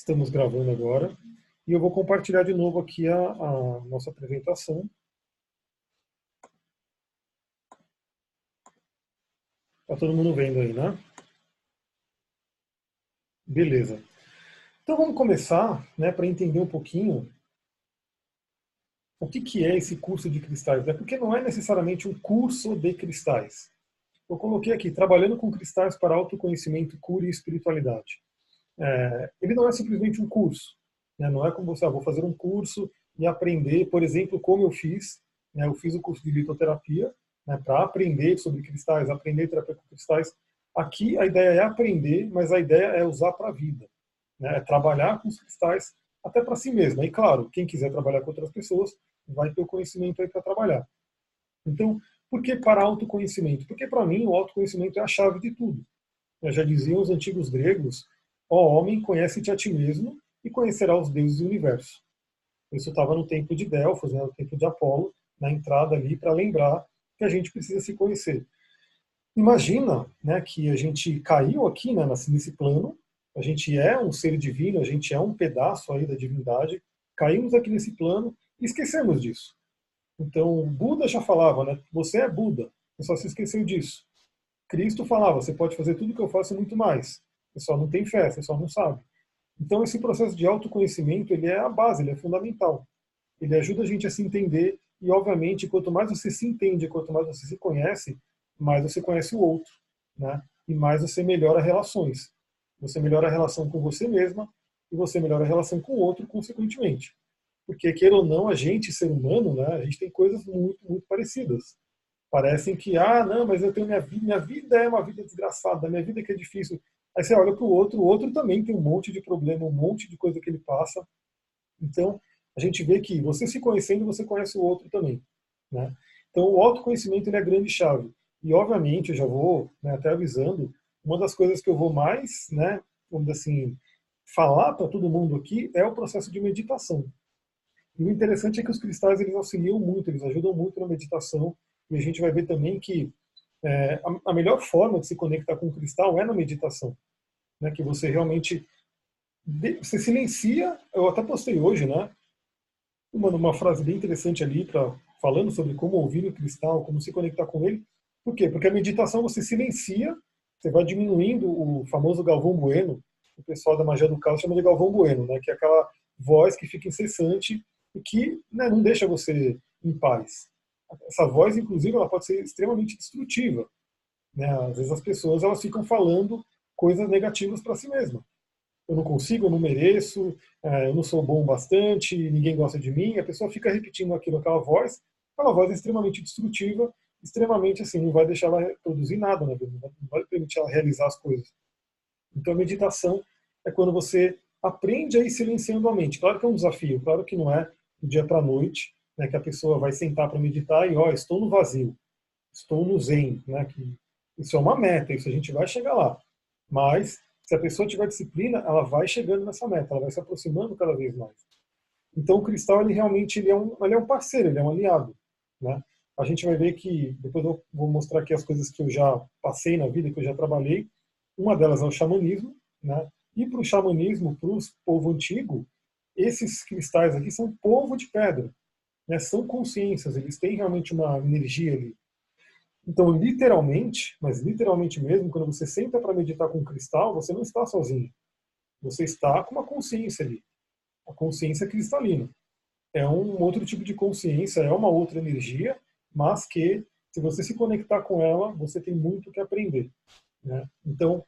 Estamos gravando agora. E eu vou compartilhar de novo aqui a, a nossa apresentação. Está todo mundo vendo aí, né? Beleza. Então vamos começar, né, para entender um pouquinho o que, que é esse curso de cristais. Né? Porque não é necessariamente um curso de cristais. Eu coloquei aqui, trabalhando com cristais para autoconhecimento, cura e espiritualidade é, ele não é simplesmente um curso. Né? Não é como você, ah, vou fazer um curso e aprender, por exemplo, como eu fiz. Né? Eu fiz o curso de litoterapia né, para aprender sobre cristais, aprender terapia com cristais. Aqui a ideia é aprender, mas a ideia é usar para a vida. Né? É trabalhar com os cristais até para si mesmo. E claro, quem quiser trabalhar com outras pessoas vai ter o conhecimento aí para trabalhar. Então, por que para autoconhecimento? Porque para mim o autoconhecimento é a chave de tudo. Já diziam os antigos gregos Ó homem, conhece-te a ti mesmo e conhecerá os deuses do universo. Isso estava no tempo de Delfos, né, no tempo de Apolo, na entrada ali, para lembrar que a gente precisa se conhecer. Imagina né, que a gente caiu aqui né, nesse plano, a gente é um ser divino, a gente é um pedaço aí da divindade, caímos aqui nesse plano e esquecemos disso. Então, Buda já falava, né, você é Buda, você só se esqueceu disso. Cristo falava, você pode fazer tudo que eu faço e muito mais. O pessoal não tem fé, o pessoal não sabe. Então esse processo de autoconhecimento, ele é a base, ele é fundamental. Ele ajuda a gente a se entender e, obviamente, quanto mais você se entende, quanto mais você se conhece, mais você conhece o outro, né? E mais você melhora relações. Você melhora a relação com você mesma e você melhora a relação com o outro, consequentemente. Porque, queira ou não, a gente, ser humano, né, a gente tem coisas muito, muito parecidas. Parecem que, ah, não, mas eu tenho minha vida, minha vida é uma vida desgraçada, minha vida que é difícil. Aí você olha para o outro, o outro também tem um monte de problema, um monte de coisa que ele passa. Então, a gente vê que você se conhecendo, você conhece o outro também. Né? Então, o autoconhecimento ele é a grande chave. E, obviamente, eu já vou né, até avisando, uma das coisas que eu vou mais, né, vamos dizer assim, falar para todo mundo aqui é o processo de meditação. E o interessante é que os cristais eles auxiliam muito, eles ajudam muito na meditação. E a gente vai ver também que é, a, a, melhor forma de se conectar com o cristal é na meditação, né? Que você realmente de, você silencia. Eu até postei hoje, né? Uma, uma frase bem interessante ali para falando sobre como ouvir o cristal, como se conectar com ele. Por quê? Porque a meditação você silencia, você vai diminuindo o famoso Galvão Bueno. O pessoal da magia do caos chama de Galvão Bueno, né? Que é aquela voz que fica incessante e que né, não deixa você em paz essa voz, inclusive, ela pode ser extremamente destrutiva. Né? Às vezes as pessoas elas ficam falando coisas negativas para si mesma. Eu não consigo, eu não mereço, é, eu não sou bom bastante, ninguém gosta de mim. A pessoa fica repetindo aquilo, aquela voz. Aquela voz é extremamente destrutiva, extremamente assim, não vai deixar ela produzir nada na vida, não vai permitir ela realizar as coisas. Então a meditação é quando você aprende a ir silenciando a mente. Claro que é um desafio, claro que não é do dia para a noite, né, que a pessoa vai sentar para meditar e, ó, estou no vazio, estou no zen, né, que isso é uma meta, isso a gente vai chegar lá. Mas, se a pessoa tiver disciplina, ela vai chegando nessa meta, ela vai se aproximando cada vez mais. Então, o cristal, ele realmente ele é, um, ele é um parceiro, ele é um aliado. Né? A gente vai ver que, depois eu vou mostrar aqui as coisas que eu já passei na vida, que eu já trabalhei. Uma delas é o xamanismo, né? E para o xamanismo, para o povo antigo, esses cristais aqui são povo de pedra né, são consciências, eles têm realmente uma energia ali. Então, literalmente, mas literalmente mesmo, quando você senta para meditar com um cristal, você não está sozinho. Você está com uma consciência ali. A consciência cristalina. É um outro tipo de consciência, é uma outra energia, mas que, se você se conectar com ela, você tem muito que aprender. Né? Então,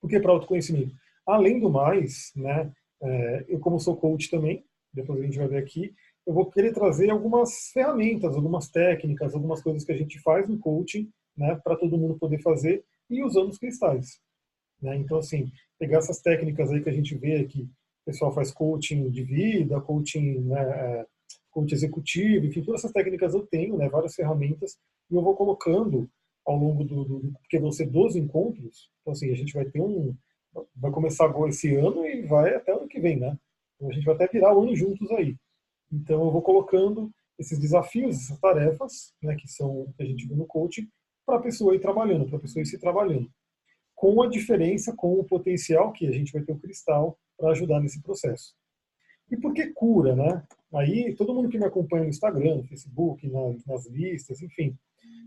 por que para autoconhecimento? Além do mais, né, é, eu como sou coach também, depois a gente vai ver aqui, eu vou querer trazer algumas ferramentas, algumas técnicas, algumas coisas que a gente faz no coaching, né, para todo mundo poder fazer e usando os cristais. Né? Então, assim, pegar essas técnicas aí que a gente vê que o pessoal faz coaching de vida, coaching, né, é, coaching executivo, enfim, todas essas técnicas eu tenho, né, várias ferramentas, e eu vou colocando ao longo do, do porque vão ser 12 encontros, então assim, a gente vai ter um, vai começar agora esse ano e vai até ano que vem, né? Então a gente vai até virar o ano juntos aí. Então, eu vou colocando esses desafios, essas tarefas, né, que são que a gente vê no coaching, para a pessoa ir trabalhando, para a pessoa ir se trabalhando. Com a diferença, com o potencial que a gente vai ter o cristal para ajudar nesse processo. E por que cura, né? Aí todo mundo que me acompanha no Instagram, no Facebook, nas, nas listas, enfim,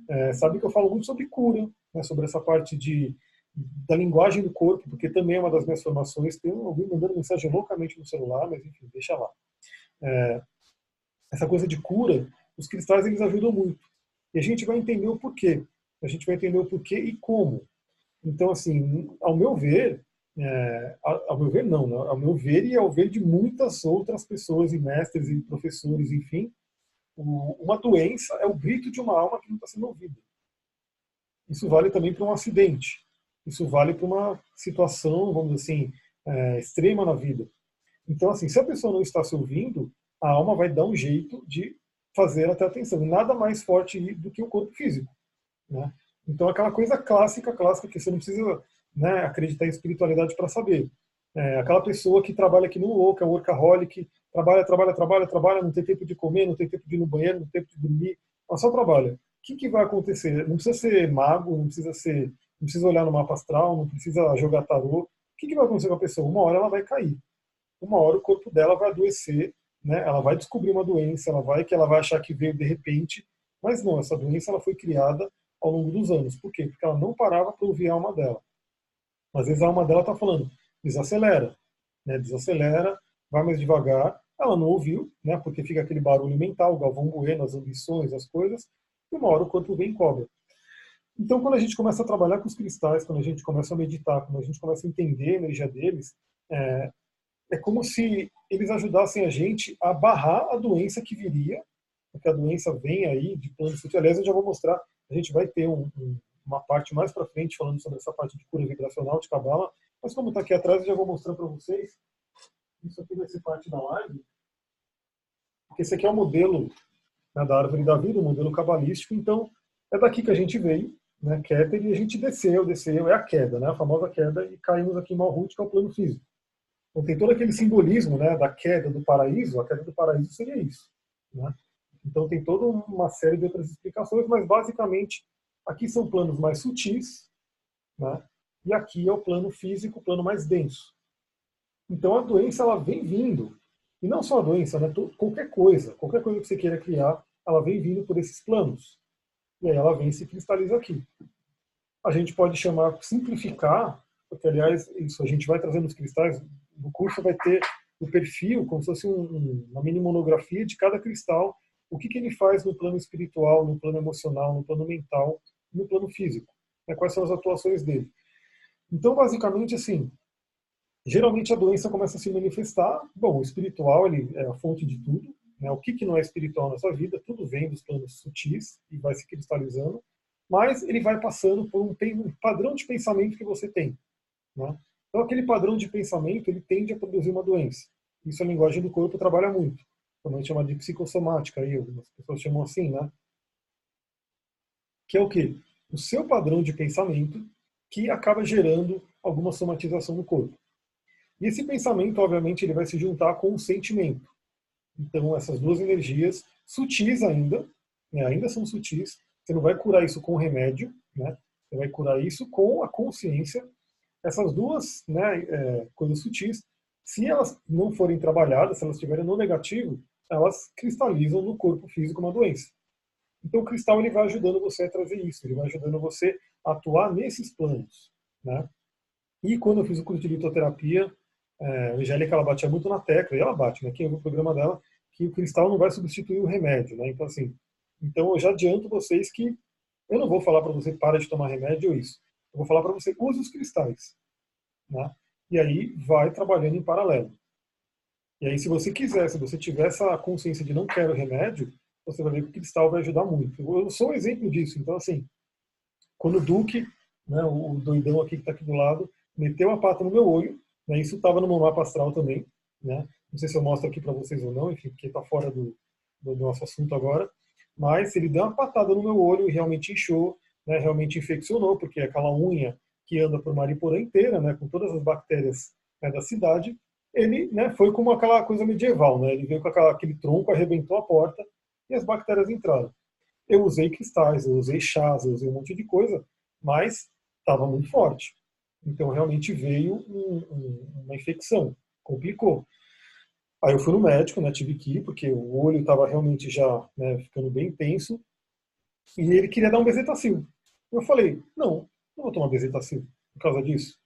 é, sabe que eu falo muito sobre cura, né, sobre essa parte de, da linguagem do corpo, porque também é uma das minhas formações. Tem alguém mandando mensagem loucamente no celular, mas enfim, deixa lá. É, essa coisa de cura, os cristais eles ajudam muito. E a gente vai entender o porquê. A gente vai entender o porquê e como. Então, assim, ao meu ver, é, ao meu ver não, né? ao meu ver e ao ver de muitas outras pessoas e mestres e professores, enfim, o, uma doença é o grito de uma alma que não está sendo ouvida. Isso vale também para um acidente. Isso vale para uma situação, vamos dizer assim, é, extrema na vida. Então, assim, se a pessoa não está se ouvindo, a alma vai dar um jeito de fazer ela ter atenção. Nada mais forte do que o corpo físico. Né? Então, aquela coisa clássica, clássica, que você não precisa né, acreditar em espiritualidade para saber. É, aquela pessoa que trabalha aqui no louco, é workaholic, trabalha, trabalha, trabalha, trabalha, não tem tempo de comer, não tem tempo de ir no banheiro, não tem tempo de dormir, ela só trabalha. O que, que vai acontecer? Não precisa ser mago, não precisa ser, não precisa olhar no mapa astral, não precisa jogar tarô. O que, que vai acontecer com a pessoa? Uma hora ela vai cair. Uma hora o corpo dela vai adoecer, né? Ela vai descobrir uma doença, ela vai que ela vai achar que veio de repente, mas não, essa doença ela foi criada ao longo dos anos. Por quê? Porque ela não parava para ouvir a alma dela. Às vezes a alma dela está falando, desacelera, né? desacelera, vai mais devagar. Ela não ouviu, né? porque fica aquele barulho mental, Galvão Bueno, as ambições, as coisas, e uma hora o corpo vem cobra. Então, quando a gente começa a trabalhar com os cristais, quando a gente começa a meditar, quando a gente começa a entender a energia deles, é, é como se eles ajudassem a gente a barrar a doença que viria, porque a doença vem aí de plano sutil. Aliás, eu já vou mostrar, a gente vai ter um, um, uma parte mais para frente falando sobre essa parte de cura vibracional de Cabala, mas como está aqui atrás, eu já vou mostrar para vocês. Isso aqui vai ser parte da live, porque esse aqui é o modelo né, da árvore da vida, o modelo cabalístico, então é daqui que a gente veio, né, Keter, e a gente desceu, desceu, é a queda, né, a famosa queda, e caímos aqui em Malhut, que é o plano físico. Então tem todo aquele simbolismo né, da queda do paraíso, a queda do paraíso seria isso. Né? Então tem toda uma série de outras explicações, mas basicamente aqui são planos mais sutis, né? e aqui é o plano físico, o plano mais denso. Então a doença ela vem vindo, e não só a doença, né? qualquer coisa, qualquer coisa que você queira criar, ela vem vindo por esses planos. E aí ela vem e se cristaliza aqui. A gente pode chamar, simplificar, porque aliás, isso a gente vai trazendo os cristais no curso vai ter o perfil, como se fosse um, uma mini monografia de cada cristal, o que, que ele faz no plano espiritual, no plano emocional, no plano mental, no plano físico, né, quais são as atuações dele. Então, basicamente, assim, geralmente a doença começa a se manifestar. Bom, o espiritual ele é a fonte de tudo. Né, o que, que não é espiritual na sua vida, tudo vem dos planos sutis e vai se cristalizando, mas ele vai passando por um padrão de pensamento que você tem. Né? Então, aquele padrão de pensamento ele tende a produzir uma doença. Isso a linguagem do corpo trabalha muito. Também chama de psicossomática, aí algumas pessoas chamam assim, né? Que é o quê? O seu padrão de pensamento que acaba gerando alguma somatização no corpo. E esse pensamento, obviamente, ele vai se juntar com o sentimento. Então, essas duas energias, sutis ainda, né, ainda são sutis, você não vai curar isso com remédio, né? Você vai curar isso com a consciência essas duas né, é, coisas sutis, se elas não forem trabalhadas, se elas estiverem no negativo, elas cristalizam no corpo físico uma doença. Então o cristal ele vai ajudando você a trazer isso, ele vai ajudando você a atuar nesses planos. Né? E quando eu fiz o curso de litoterapia, é, a Angélica ela batia muito na tecla, e ela bate, né? Quem o programa dela, que o cristal não vai substituir o remédio, né? Então assim, então eu já adianto vocês que eu não vou falar para você para de tomar remédio ou isso. Eu vou falar para você, use os cristais. Né? E aí vai trabalhando em paralelo. E aí, se você quiser, se você tiver essa consciência de não quero remédio, você vai ver que o cristal vai ajudar muito. Eu sou um exemplo disso. Então, assim, quando o Duque, né, o doidão aqui que está aqui do lado, meteu a pata no meu olho, né, isso estava no meu mapa astral também. Né? Não sei se eu mostro aqui para vocês ou não, enfim, porque está fora do, do, nosso assunto agora. Mas ele deu uma patada no meu olho e realmente inchou, né, realmente infeccionou, porque aquela unha que anda por Mariporã inteira, né, com todas as bactérias né, da cidade, ele né, foi como aquela coisa medieval, né, ele veio com aquela, aquele tronco, arrebentou a porta e as bactérias entraram. Eu usei cristais, eu usei chás, eu usei um monte de coisa, mas estava muito forte. Então realmente veio um, um, uma infecção. complicou. Aí eu fui no médico, né, tive que ir, porque o olho estava realmente já né, ficando bem tenso, e ele queria dar um bezetacil. Eu falei, não, não vou tomar bezetacil por causa disso.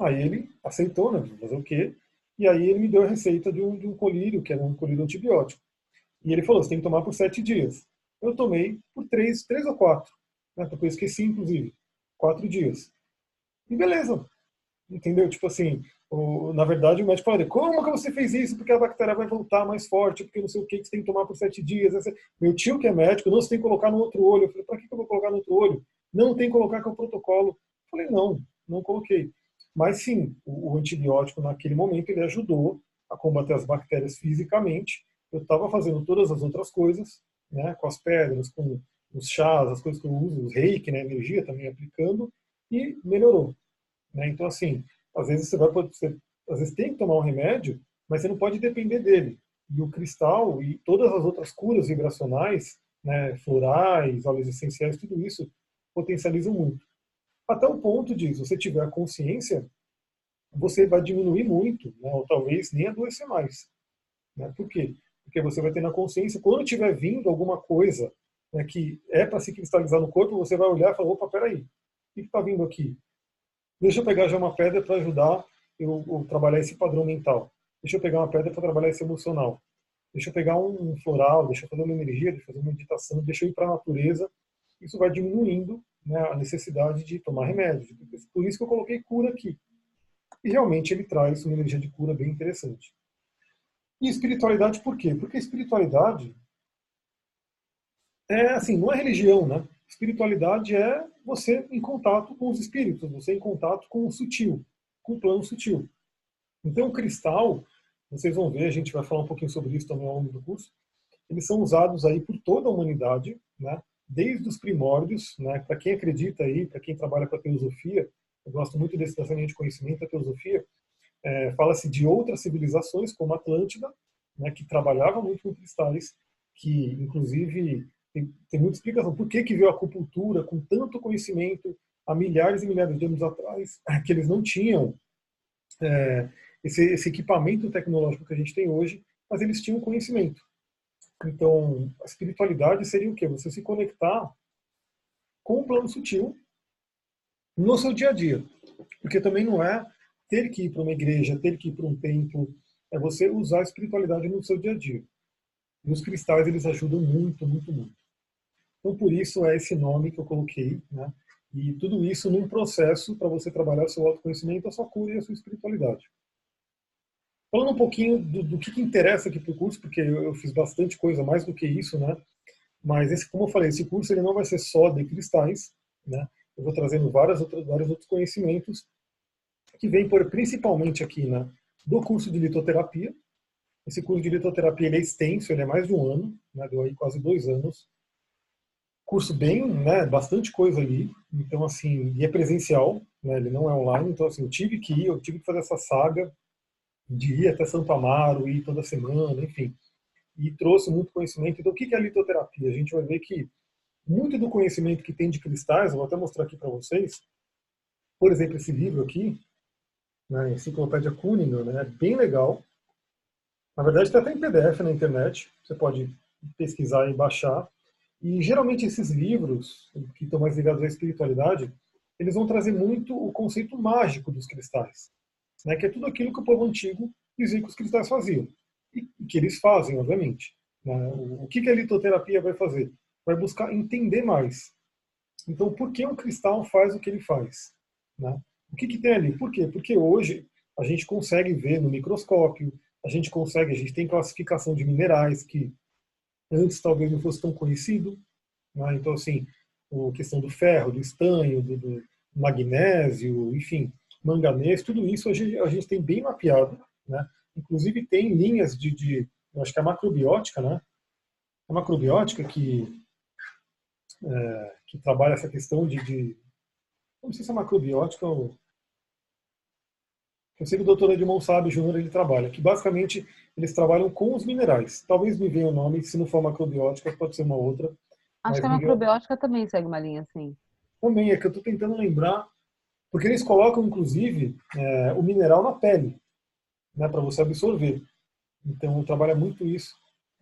Aí ele aceitou, né, fazer o quê? E aí ele me deu a receita de um, de um colírio, que era um colírio antibiótico. E ele falou, você tem que tomar por sete dias. Eu tomei por três, três ou quatro. Né, porque eu esqueci, inclusive. Quatro dias. E beleza. Entendeu? Tipo assim, o, na verdade o médico falou, como que você fez isso? Porque a bactéria vai voltar mais forte, porque não sei o que, você tem que tomar por sete dias. Meu tio que é médico, não, você tem que colocar no outro olho. Eu falei, que, que eu vou colocar no outro olho? Não, tem que colocar com o protocolo. Falei, não, não coloquei. Mas sim, o, antibiótico naquele momento ele ajudou a combater as bactérias fisicamente. Eu estava fazendo todas as outras coisas, né, com as pedras, com os chás, as coisas que eu uso, os reiki, né, energia também aplicando, e melhorou. Né? Então, assim, às vezes você vai você, às vezes tem que tomar um remédio, mas você não pode depender dele. E o cristal e todas as outras curas vibracionais, né, florais, óleos essenciais, tudo isso potencializam muito. Até o ponto de, se você tiver consciência, você vai diminuir muito, né? ou talvez nem adoecer mais. Né? Por quê? Porque você vai ter na consciência, quando tiver vindo alguma coisa né, que é para se cristalizar no corpo, você vai olhar e falar, opa, peraí, o que está vindo aqui? Deixa eu pegar já uma pedra para ajudar eu, eu trabalhar esse padrão mental. Deixa eu pegar uma pedra para trabalhar esse emocional. Deixa eu pegar um floral, deixa eu fazer uma energia, deixa eu fazer uma meditação, deixa eu ir para a natureza. Isso vai diminuindo né, a necessidade de tomar remédio. Por isso que eu coloquei cura aqui. E realmente ele traz uma energia de cura bem interessante. E espiritualidade por quê? Porque espiritualidade é assim, não é religião, né? Espiritualidade é você em contato com os espíritos, você em contato com o sutil, com o plano sutil. Então, o cristal, vocês vão ver, a gente vai falar um pouquinho sobre isso também ao longo do curso, eles são usados aí por toda a humanidade, né? Desde os primórdios, né, para quem acredita aí, para quem trabalha com a teosofia, eu gosto muito desse linha de conhecimento, a teosofia, é, fala-se de outras civilizações, como Atlântida, né, que trabalhava muito com cristais, que inclusive tem, tem muita explicação. Por que, que veio a acupuntura com tanto conhecimento há milhares e milhares de anos atrás, que eles não tinham é, esse, esse equipamento tecnológico que a gente tem hoje, mas eles tinham conhecimento. Então, a espiritualidade seria o quê? Você se conectar com o plano sutil no seu dia a dia. Porque também não é ter que ir para uma igreja, ter que ir para um templo, é você usar a espiritualidade no seu dia a dia. E os cristais, eles ajudam muito, muito, muito. Então, por isso é esse nome que eu coloquei, né? E tudo isso num processo para você trabalhar o seu autoconhecimento, a sua cura e a sua espiritualidade. Falando um pouquinho do, do que, que, interessa aqui para o curso, porque eu, eu, fiz bastante coisa mais do que isso, né? Mas esse, como eu falei, esse curso ele não vai ser só de cristais, né? Eu vou trazendo várias outras, vários outros conhecimentos que vêm por principalmente aqui, né? Do curso de litoterapia. Esse curso de litoterapia ele é extenso, ele é mais de um ano, né? Deu aí quase dois anos. Curso bem, né? Bastante coisa ali. Então assim, e é presencial, né? Ele não é online. Então assim, eu tive que ir, eu tive que fazer essa saga de ir até Santo Amaro, ir toda semana, enfim. E trouxe muito conhecimento. Então, o que é a litoterapia? A gente vai ver que muito do conhecimento que tem de cristais, eu vou até mostrar aqui para vocês, por exemplo, esse livro aqui, né, Enciclopédia Cunningham, né, é bem legal. Na verdade, está até em PDF na internet, você pode pesquisar e baixar. E geralmente esses livros, que estão mais ligados à espiritualidade, eles vão trazer muito o conceito mágico dos cristais né, que é tudo aquilo que o povo antigo que os cristais faziam, e que eles fazem, obviamente. Né? O que a litoterapia vai fazer? Vai buscar entender mais. Então, por que um cristal faz o que ele faz? Né? O que, que tem ali? Por quê? Porque hoje a gente consegue ver no microscópio, a gente consegue, a gente tem classificação de minerais que antes talvez não fosse tão conhecido. Né? Então, assim, a questão do ferro, do estanho, do, do magnésio, enfim, manganês, tudo isso a gente, a gente tem bem mapeado, né? Inclusive tem linhas de, de acho que é a macrobiótica, né? A macrobiótica que é, que trabalha essa questão de, de não sei se é macrobiótica ou eu sei que o doutor Edmond Sabe Júnior ele trabalha, que basicamente eles trabalham com os minerais. Talvez me venha o nome, se não for macrobiótica, pode ser uma outra. Acho que a macrobiótica também segue uma linha assim. Também, é que eu estou tentando lembrar porque eles colocam, inclusive, é, o mineral na pele. né, para você absorver. Então, trabalha muito isso.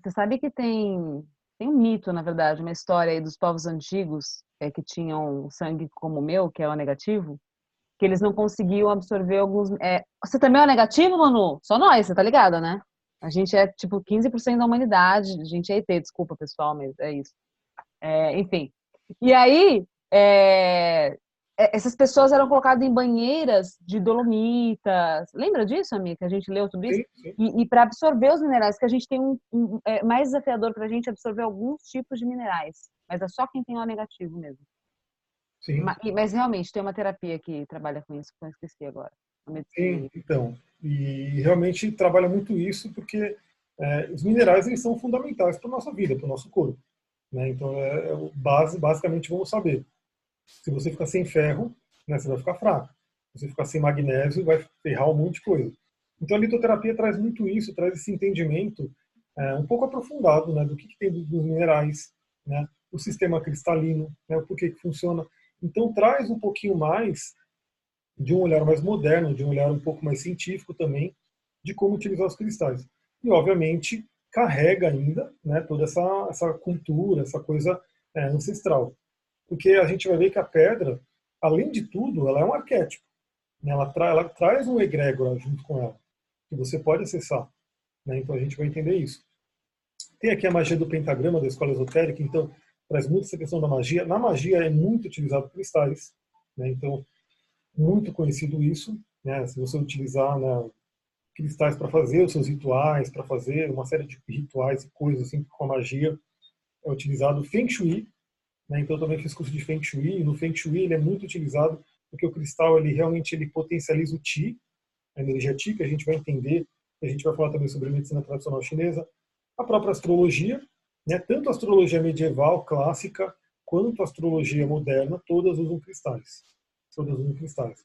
Você sabe que tem, tem um mito, na verdade, uma história aí dos povos antigos é, que tinham sangue como o meu, que é o negativo, que eles não conseguiam absorver alguns. É... Você também é o negativo, Manu? Só nós, você tá ligado, né? A gente é tipo 15% da humanidade. A gente é ET, desculpa, pessoal, mas é isso. É, enfim. E aí, é, essas pessoas eram colocadas em banheiras de dolomitas. Lembra disso, amiga? Que a gente leu sobre isso? Sim, sim. E, e para absorver os minerais, que a gente tem um, um é mais desafiador para a gente absorver alguns tipos de minerais, mas é só quem tem O negativo mesmo. Sim. Mas, mas realmente tem uma terapia que trabalha com isso, que eu esqueci agora. Sim, então. E realmente trabalha muito isso porque é, os minerais eles são fundamentais para a nossa vida, para o nosso corpo. Né? Então, é, é base, basicamente, vamos saber se você ficar sem ferro, né, você vai ficar fraco. Se você ficar sem magnésio, vai ferrar um monte de coisa. Então a litoterapia traz muito isso, traz esse entendimento é, um pouco aprofundado né, do que, que tem dos, minerais, né, o sistema cristalino, né, o porquê que funciona. Então traz um pouquinho mais de um olhar mais moderno, de um olhar um pouco mais científico também, de como utilizar os cristais. E obviamente carrega ainda né, toda essa, essa cultura, essa coisa é, ancestral porque a gente vai ver que a pedra, além de tudo, ela é um arquétipo. Né? Ela, tra ela traz um egrégora junto com ela, que você pode acessar. Né? Então a gente vai entender isso. Tem aqui a magia do pentagrama da escola esotérica, então traz muito essa questão da magia. Na magia é muito utilizado cristais, né? então muito conhecido isso. Né? Se você utilizar né, cristais para fazer os seus rituais, para fazer uma série de rituais e coisas assim com a magia, é utilizado Feng Shui, né? Então, também fiz curso de Feng Shui. No Feng Shui, ele é muito utilizado porque o cristal, ele realmente ele potencializa o Qi, a energia Qi, que a gente vai entender. A gente vai falar também sobre medicina tradicional chinesa. A própria astrologia, né? tanto a astrologia medieval, clássica, quanto a astrologia moderna, todas usam cristais. Todas usam cristais.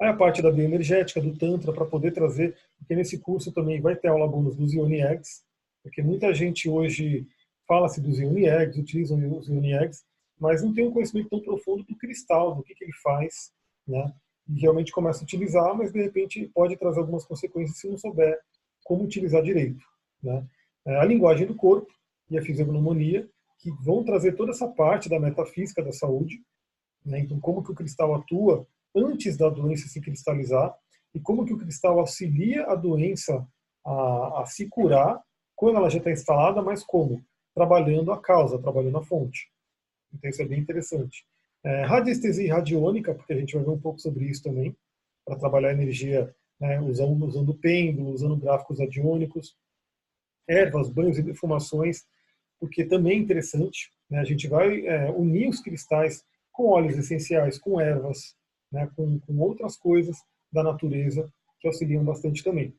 Aí a parte da bioenergética, do Tantra, para poder trazer, porque nesse curso também vai ter aula bônus dos Ioni Eggs, porque muita gente hoje fala-se dos Ioni Eggs, utilizam os Ioni Eggs, mas não tem um conhecimento tão profundo do cristal, do que, que ele faz, né? E realmente começa a utilizar, mas de repente pode trazer algumas consequências se não souber como utilizar direito, né? É, a linguagem do corpo e a fisiognomonia, que vão trazer toda essa parte da metafísica da saúde, né? Então, como que o cristal atua antes da doença se cristalizar e como que o cristal auxilia a doença a, a se curar quando ela já está instalada, mas como? Trabalhando a causa, trabalhando a fonte. Então isso é bem interessante. É, radiestesia radiônica, porque a gente vai ver um pouco sobre isso também, para trabalhar energia né, usando, usando pêndulo, usando gráficos radiônicos, ervas, banhos e defumações, porque também é interessante, né, a gente vai é, unir os cristais com óleos essenciais, com ervas, né, com, com outras coisas da natureza que auxiliam bastante também.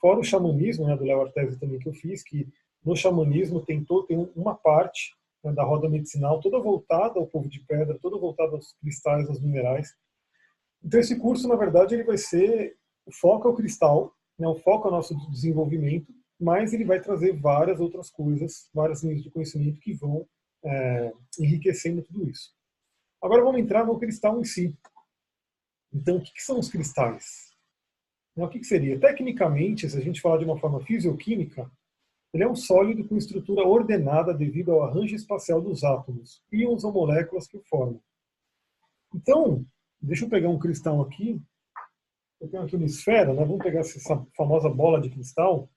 Fora o xamanismo, né, do Léo Artesi também que eu fiz, que no xamanismo tem, todo, tem uma parte né, da roda medicinal toda voltada ao povo de pedra, toda voltada aos cristais, aos minerais. Então esse curso, na verdade, ele vai ser o foco é o cristal, né, o foco é o nosso desenvolvimento, mas ele vai trazer várias outras coisas, várias linhas de conhecimento que vão é, enriquecendo tudo isso. Agora vamos entrar no cristal em si. Então, o que, que são os cristais? O que, que seria? Tecnicamente, se a gente falar de uma forma fisioquímica, ele é um sólido com estrutura ordenada devido ao arranjo espacial dos átomos, íons ou moléculas que o formam. Então, deixa eu pegar um cristal aqui. Eu tenho aqui uma esfera, né? vamos pegar essa famosa bola de cristal.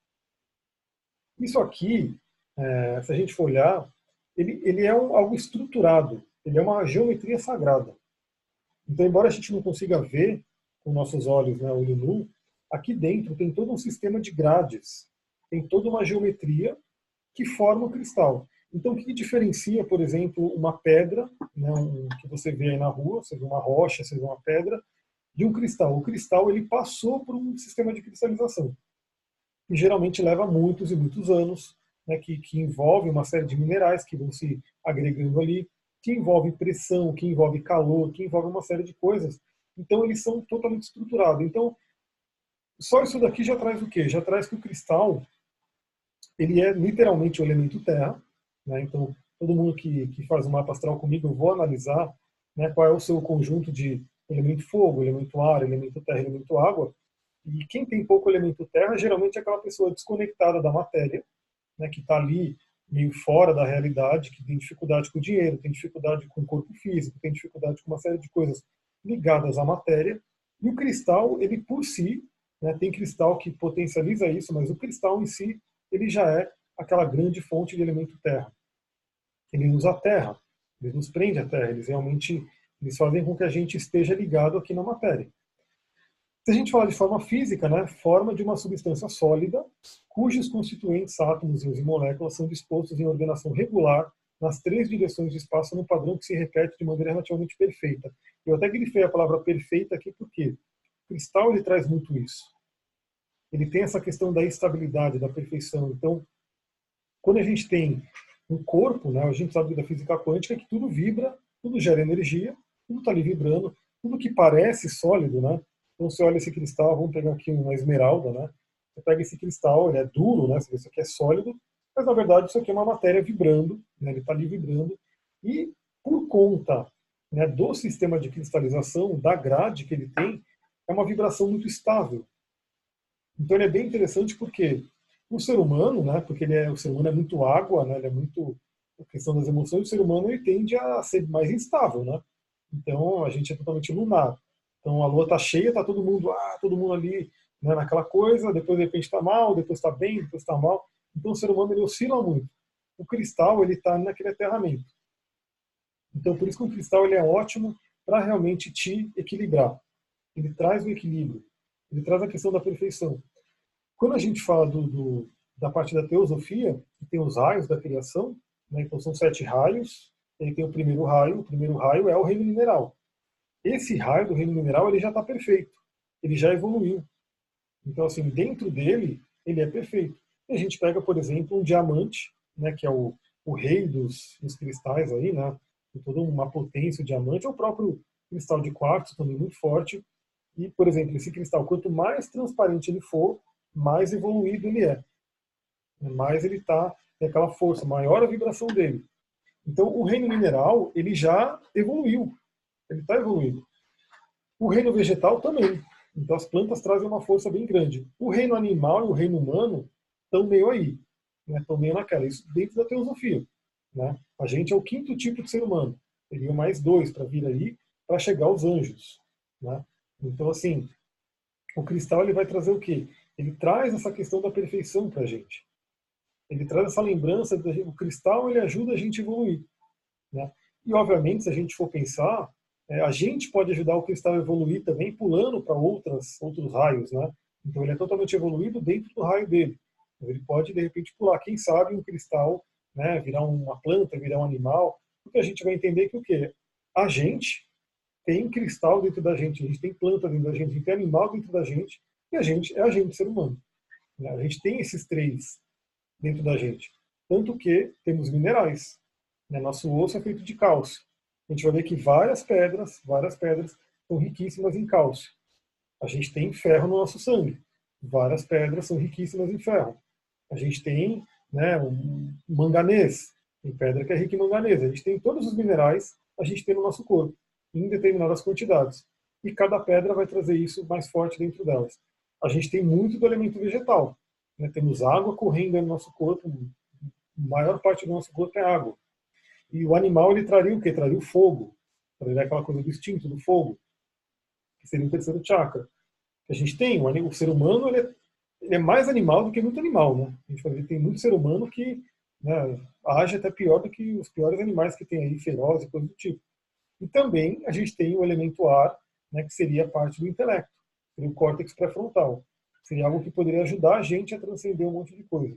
Isso aqui, é, se a gente for olhar, ele, ele é um, algo estruturado, ele é uma geometria sagrada. Então, embora a gente não consiga ver com nossos olhos, né, olho nu, aqui dentro tem todo um sistema de grades tem toda uma geometria que forma o cristal. Então, o que diferencia, por exemplo, uma pedra, né, um, que você vê aí na rua, seja uma rocha, seja uma pedra, de um cristal? O cristal ele passou por um sistema de cristalização, que geralmente leva muitos e muitos anos, né, que, que envolve uma série de minerais que vão se agregando ali, que envolve pressão, que envolve calor, que envolve uma série de coisas. Então, eles são totalmente estruturados. Então, só isso daqui já traz o quê? Já traz que o cristal ele é literalmente o elemento terra. Né? Então, todo mundo que, que faz o mapa astral comigo, eu vou analisar né, qual é o seu conjunto de elemento fogo, elemento ar, elemento terra, elemento água. E quem tem pouco elemento terra, geralmente é aquela pessoa desconectada da matéria, né, que está ali meio fora da realidade, que tem dificuldade com o dinheiro, tem dificuldade com o corpo físico, tem dificuldade com uma série de coisas ligadas à matéria. E o cristal, ele por si, né, tem cristal que potencializa isso, mas o cristal em si, ele já é aquela grande fonte de elemento terra. Ele usa a terra, ele nos prende à terra, eles realmente eles fazem com que a gente esteja ligado aqui na matéria. Se a gente falar de forma física, né, forma de uma substância sólida, cujos constituintes, átomos, e moléculas são dispostos em ordenação regular nas três direções do espaço num padrão que se repete de maneira relativamente perfeita. Eu até grifei a palavra perfeita aqui porque o cristal ele traz muito isso. Ele tem essa questão da estabilidade, da perfeição. Então, quando a gente tem um corpo, né, a gente sabe da física quântica que tudo vibra, tudo gera energia, tudo está ali vibrando, tudo que parece sólido, né? Então você olha esse cristal, vamos pegar aqui uma esmeralda, né? Você pega esse cristal, ele é duro, né? Você vê isso aqui é sólido, mas na verdade isso aqui é uma matéria vibrando, né? ele está ali vibrando, e por conta né, do sistema de cristalização, da grade que ele tem, é uma vibração muito estável. Então ele é bem interessante porque o ser humano, né, porque ele é, o ser humano é muito água, né, ele é muito a questão das emoções, o ser humano ele tende a ser mais instável, né? Então a gente é totalmente lunar. Então a lua está cheia, está todo mundo, ah, todo mundo ali né, naquela coisa, depois de repente está mal, depois está bem, depois está mal. Então o ser humano ele oscila muito. O cristal ele está naquele aterramento. Então por isso que o cristal ele é ótimo para realmente te equilibrar. Ele traz o equilíbrio. Ele traz a questão da perfeição. Quando a gente fala do, do da parte da teosofia, que tem os raios da criação, né, então são sete raios, ele tem o primeiro raio, o primeiro raio é o reino mineral. Esse raio do reino mineral ele já está perfeito, ele já evoluiu. Então, assim, dentro dele, ele é perfeito. E a gente pega, por exemplo, um diamante, né, que é o, o rei dos, dos cristais aí, né, toda uma potência, o diamante, é o próprio cristal de quartzo, também muito forte. E, por exemplo, esse cristal, quanto mais transparente ele for, mais evoluído ele é. Mais ele está, tem aquela força, maior a vibração dele. Então, o reino mineral, ele já evoluiu. Ele está evoluindo. O reino vegetal também. Então, as plantas trazem uma força bem grande. O reino animal e o reino humano estão meio aí. Né? Estão meio naquela. Isso dentro da teosofia. Né? A gente é o quinto tipo de ser humano. Teria mais dois para vir aí, para chegar aos anjos. Né? Então, assim, o cristal ele vai trazer o quê? Ele traz essa questão da perfeição para a gente. Ele traz essa lembrança, o cristal ele ajuda a gente a evoluir. Né? E, obviamente, se a gente for pensar, é, a gente pode ajudar o cristal a evoluir também pulando para outras outros raios, né? Então ele é totalmente evoluído dentro do raio dele. Então, ele pode de repente pular, quem sabe um cristal, né, virar uma planta, virar um animal, porque a gente vai entender que o quê? A gente tem cristal dentro da gente, a gente tem planta dentro da gente, a gente tem animal dentro da gente e a gente é a gente, ser humano. Né? A gente tem esses três dentro da gente. Tanto que temos minerais. Né? Nosso osso é feito de cálcio. A gente vai ver que várias pedras, várias pedras são riquíssimas em cálcio. A gente tem ferro no nosso sangue. Várias pedras são riquíssimas em ferro. A gente tem né, um manganês. Tem pedra que é rica em manganês. A gente tem todos os minerais, a gente tem no nosso corpo, em determinadas quantidades. E cada pedra vai trazer isso mais forte dentro delas. A gente tem muito do elemento vegetal. Né? Temos água correndo no nosso corpo. A maior parte do nosso corpo é água. E o animal ele traria o quê? Traria o fogo. Traria aquela coisa do instinto, do fogo. Que seria o terceiro chakra. A gente tem, o, ser humano ele é, ele é, mais animal do que muito animal. Né? A gente ver tem muito ser humano que né, age até pior do que os piores animais que tem aí, ferozes e coisas do tipo. E também a gente tem o elemento ar, né, que seria a parte do intelecto, o córtex pré-frontal. Seria algo que poderia ajudar a gente a transcender um monte de coisa.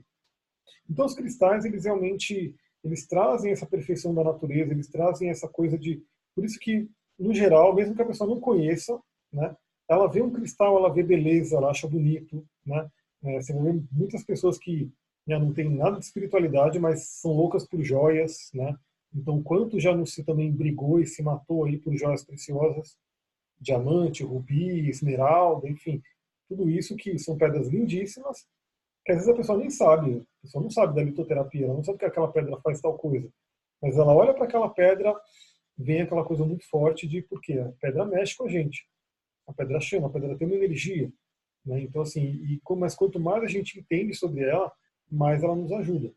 Então os cristais, eles realmente eles trazem essa perfeição da natureza, eles trazem essa coisa de. Por isso que, no geral, mesmo que a pessoa não conheça, né, ela vê um cristal, ela vê beleza, ela acha bonito. Né? É, você vê muitas pessoas que né, não têm nada de espiritualidade, mas são loucas por joias. Né? Então, quanto já não se também brigou e se matou aí por joias preciosas? Diamante, rubi, esmeralda, enfim. Tudo isso que são pedras lindíssimas, que às vezes a pessoa nem sabe, a pessoa não sabe da litoterapia, ela não sabe que aquela pedra faz tal coisa. Mas ela olha para aquela pedra, vem aquela coisa muito forte de porque a pedra mexe com a gente. A pedra chama, a pedra tem uma energia. Né? Então, assim, e, mas quanto mais a gente entende sobre ela, mais ela nos ajuda.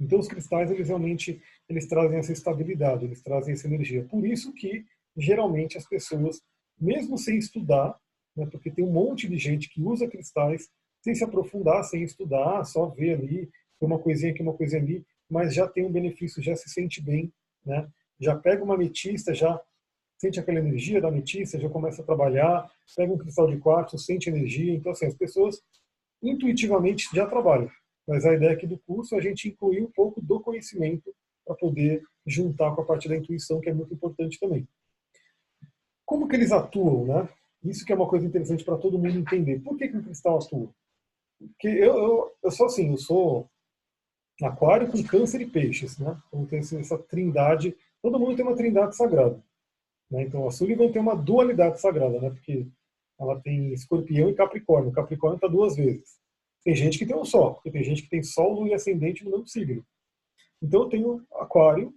Então, os cristais, eles realmente eles trazem essa estabilidade, eles trazem essa energia. Por isso que, geralmente, as pessoas, mesmo sem estudar, né, porque tem um monte de gente que usa cristais sem se aprofundar, sem estudar, só ver ali, uma coisinha aqui, uma coisinha ali, mas já tem um benefício, já se sente bem, né? já pega uma ametista, já sente aquela energia da ametista, já começa a trabalhar, pega um cristal de quartzo, sente energia. Então, assim, as pessoas intuitivamente já trabalham. Mas a ideia aqui do curso é a gente incluir um pouco do conhecimento para poder juntar com a parte da intuição, que é muito importante também. Como que eles atuam, né? Isso que é uma coisa interessante para todo mundo entender. Por que, que o cristal atua? Porque eu, eu, eu sou assim, eu sou aquário com câncer e peixes, né? Então tem essa trindade, todo mundo tem uma trindade sagrada. Né? Então a Sullivan tem uma dualidade sagrada, né? Porque ela tem escorpião e capricórnio. O capricórnio está duas vezes. Tem gente que tem um só, porque tem gente que tem sol, lua e ascendente no mesmo signo. Então eu tenho aquário,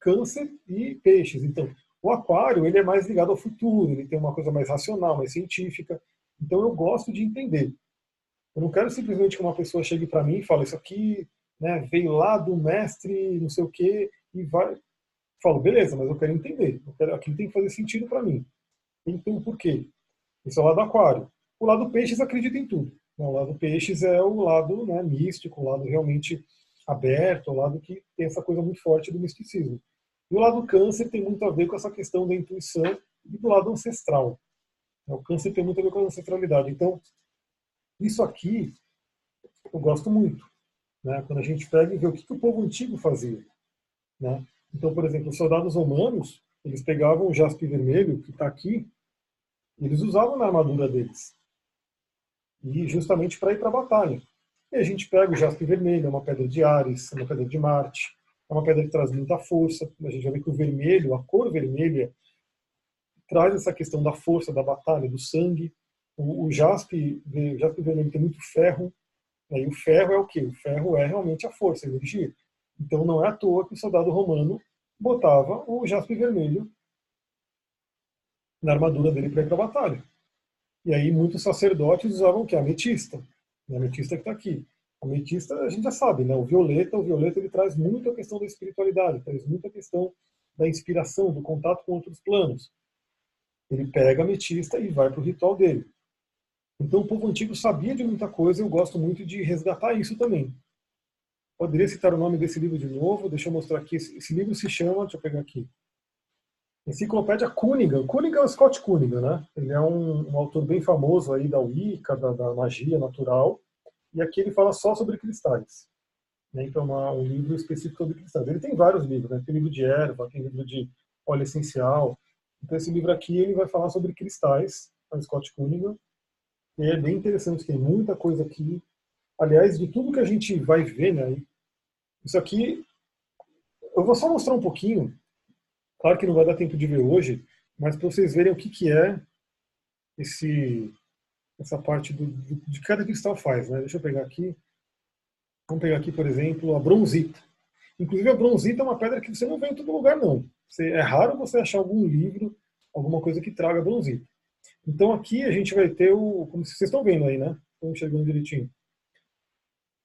câncer e peixes. Então o aquário ele é mais ligado ao futuro, ele tem uma coisa mais racional, mais científica. Então eu gosto de entender. Eu não quero simplesmente que uma pessoa chegue para mim e fale isso aqui né, veio lá do mestre, não sei o quê, e vai. Falo, beleza, mas eu quero entender. Eu quero, aquilo tem que fazer sentido para mim. Então, por quê? Isso é o lado aquário. O lado peixes acredita em tudo. O lado peixes é o lado né, místico, o lado realmente aberto, o lado que tem essa coisa muito forte do misticismo. E o lado câncer tem muito a ver com essa questão da intuição e do lado ancestral. O câncer tem muito a ver com a ancestralidade. Então, isso aqui eu gosto muito. Né? Quando a gente pega e vê o que, que o povo antigo fazia. Né? Então, por exemplo, os soldados romanos, eles pegavam o jaspe vermelho, que está aqui, eles usavam na armadura deles. E justamente para ir para a batalha. E a gente pega o jaspe vermelho, é uma pedra de Ares, é uma pedra de Marte, é uma pedra que traz muita força. A gente já vê que o vermelho, a cor vermelha, traz essa questão da força da batalha, do sangue. O, o jaspe, o jaspe vermelho tem muito ferro, e o ferro é o que? O ferro é realmente a força, a energia. Então não é à toa que o soldado romano botava o jaspe vermelho na armadura dele para ir para a batalha. E aí muitos sacerdotes usavam o que? A ametista. A ametista que está aqui. A ametista a gente já sabe, né? O violeta, o violeta ele traz muito a questão da espiritualidade, traz muito a questão da inspiração, do contato com outros planos. Ele pega a ametista e vai para o ritual dele. Então o povo antigo sabia de muita coisa eu gosto muito de resgatar isso também. Poderia citar o nome desse livro de novo, deixa eu mostrar aqui. Esse livro se chama, deixa eu pegar aqui, Enciclopédia Cunningham. Cunningham é o Scott Cunningham, né? Ele é um, um autor bem famoso aí da Wicca, da, da, magia natural, e aqui ele fala só sobre cristais. Né? Então é um livro específico sobre cristais. Ele tem vários livros, né? Tem livro de erva, tem livro de óleo essencial. Então esse livro aqui ele vai falar sobre cristais, é o Scott Cunningham, e é bem interessante, tem muita coisa aqui. Aliás, de tudo que a gente vai ver, né? Isso aqui, eu vou só mostrar um pouquinho. Claro que não vai dar tempo de ver hoje, mas para vocês verem o que, que é esse, essa parte do, do, de cada cristal faz, né? Deixa eu pegar aqui. Vamos pegar aqui, por exemplo, a bronzita. Inclusive, a bronzita é uma pedra que você não vê em todo lugar, não. Você, é raro você achar algum livro, alguma coisa que traga bronzita. Então aqui a gente vai ter o, como vocês estão vendo aí, né? Estão enxergando direitinho.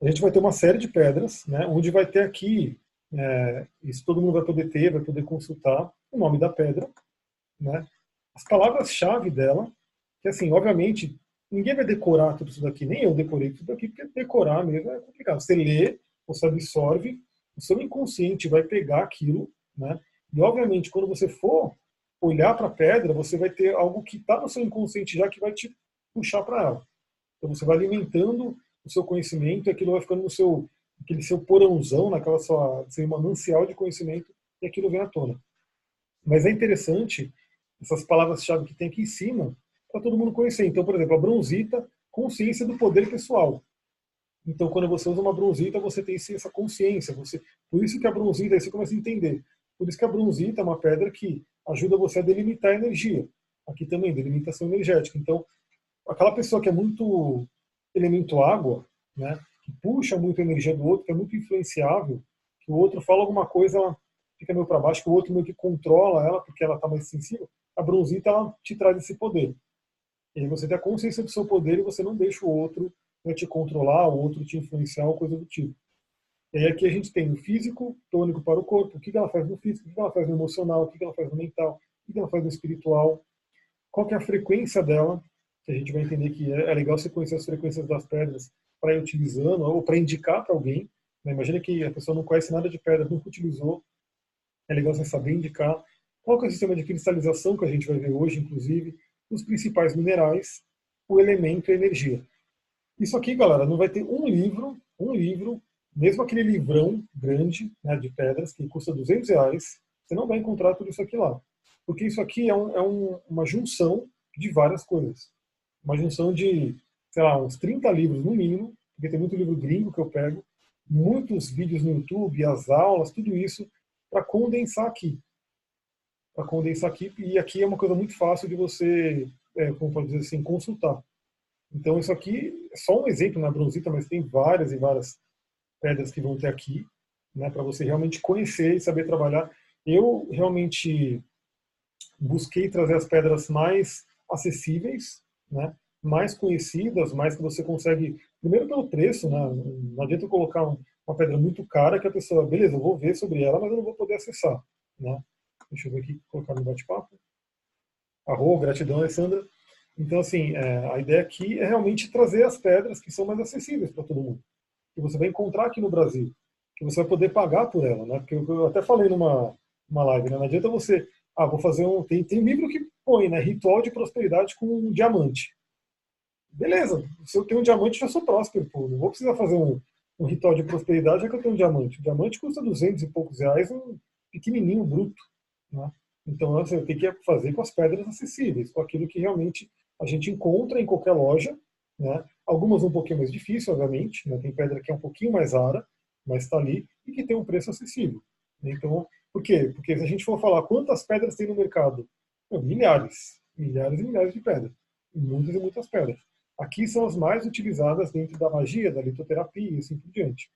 A gente vai ter uma série de pedras, né? Onde vai ter aqui, é, isso todo mundo vai poder ter, vai poder consultar o nome da pedra, né? As palavras-chave dela, que assim, obviamente, ninguém vai decorar tudo isso daqui, nem eu decorei tudo aqui, porque decorar mesmo é complicado. Você lê, você absorve, o seu inconsciente vai pegar aquilo, né? E obviamente, quando você for olhar para a pedra, você vai ter algo que está no seu inconsciente já que vai te puxar para ela. Então você vai alimentando o seu conhecimento e aquilo vai ficando no seu aquele seu porãozão, naquela sua seu manancial de conhecimento e aquilo vem à tona. Mas é interessante essas palavras-chave que tem aqui em cima para todo mundo conhecer. Então, por exemplo, a bronzita, consciência do poder pessoal. Então, quando você usa uma bronzita, você tem essa consciência. Você, por isso que a bronzita, aí você começa a entender. Por isso que a bronzita é uma pedra que ajuda você a delimitar a energia. Aqui também, delimitação energética. Então, aquela pessoa que é muito elemento água, né, que puxa muito a energia do outro, que é muito influenciável, que o outro fala alguma coisa, ela fica meio para baixo, que o outro meio que controla ela porque ela está mais sensível, a bronzita ela te traz esse poder. E aí você tem a consciência do seu poder e você não deixa o outro né, te controlar, o outro te influenciar ou coisa do tipo. E aí aqui a gente tem o físico, tônico para o corpo, o que ela faz no físico, o que ela faz no emocional, o que ela faz no mental, o que ela faz no espiritual, qual que é a frequência dela, que a gente vai entender que é, é legal você conhecer as frequências das pedras para ir utilizando ou para indicar para alguém. Né? Imagina que a pessoa não conhece nada de pedra, nunca utilizou, é legal você saber indicar qual é o sistema de cristalização que a gente vai ver hoje, inclusive, os principais minerais, o elemento e a energia. Isso aqui, galera, não vai ter um livro, um livro, mesmo aquele livrão grande né, de pedras que custa 200 reais, você não vai encontrar tudo isso aqui lá. Porque isso aqui é, um, é um, uma junção de várias coisas. Uma junção de, sei lá, uns 30 livros no mínimo, porque tem muito livro gringo que eu pego, muitos vídeos no YouTube, as aulas, tudo isso para condensar aqui. Para condensar aqui, e aqui é uma coisa muito fácil de você, é, como pode dizer assim, consultar. Então, isso aqui é só um exemplo na bronzita, mas tem várias e várias pedras que vão ter aqui, né, para você realmente conhecer e saber trabalhar. Eu realmente busquei trazer as pedras mais acessíveis, né, mais conhecidas, mais que você consegue, primeiro pelo preço, né, não adianta colocar uma pedra muito cara que a pessoa, beleza, eu vou ver sobre ela, mas eu não vou poder acessar. Né? Deixa eu ver aqui, colocar no bate-papo. Arro, gratidão, Alessandra. Então, assim, é, a ideia aqui é realmente trazer as pedras que são mais acessíveis para todo mundo. Que você vai encontrar aqui no Brasil. Que você vai poder pagar por ela, né? Porque eu, até falei numa uma live, né? Não adianta você... Ah, vou fazer um... Tem, tem livro que põe, né? Ritual de prosperidade com um diamante. Beleza, se eu tenho um diamante, já sou próspero, pô. Não vou precisar fazer um, um ritual de prosperidade, já que eu tenho um diamante. O diamante custa 200 e poucos reais, um pequenininho, bruto. Né? Então, você tem que fazer com as pedras acessíveis, com aquilo que realmente a gente encontra em qualquer loja, né? Algumas um pouquinho mais difícil, obviamente, né? Tem pedra que é um pouquinho mais rara, mas está ali e que tem um preço acessível. Então, por quê? Porque se a gente for falar quantas pedras tem no mercado, milhares, milhares e milhares de pedras, muitas e muitas pedras. Aqui são as mais utilizadas dentro da magia, da litoterapia e assim por diante.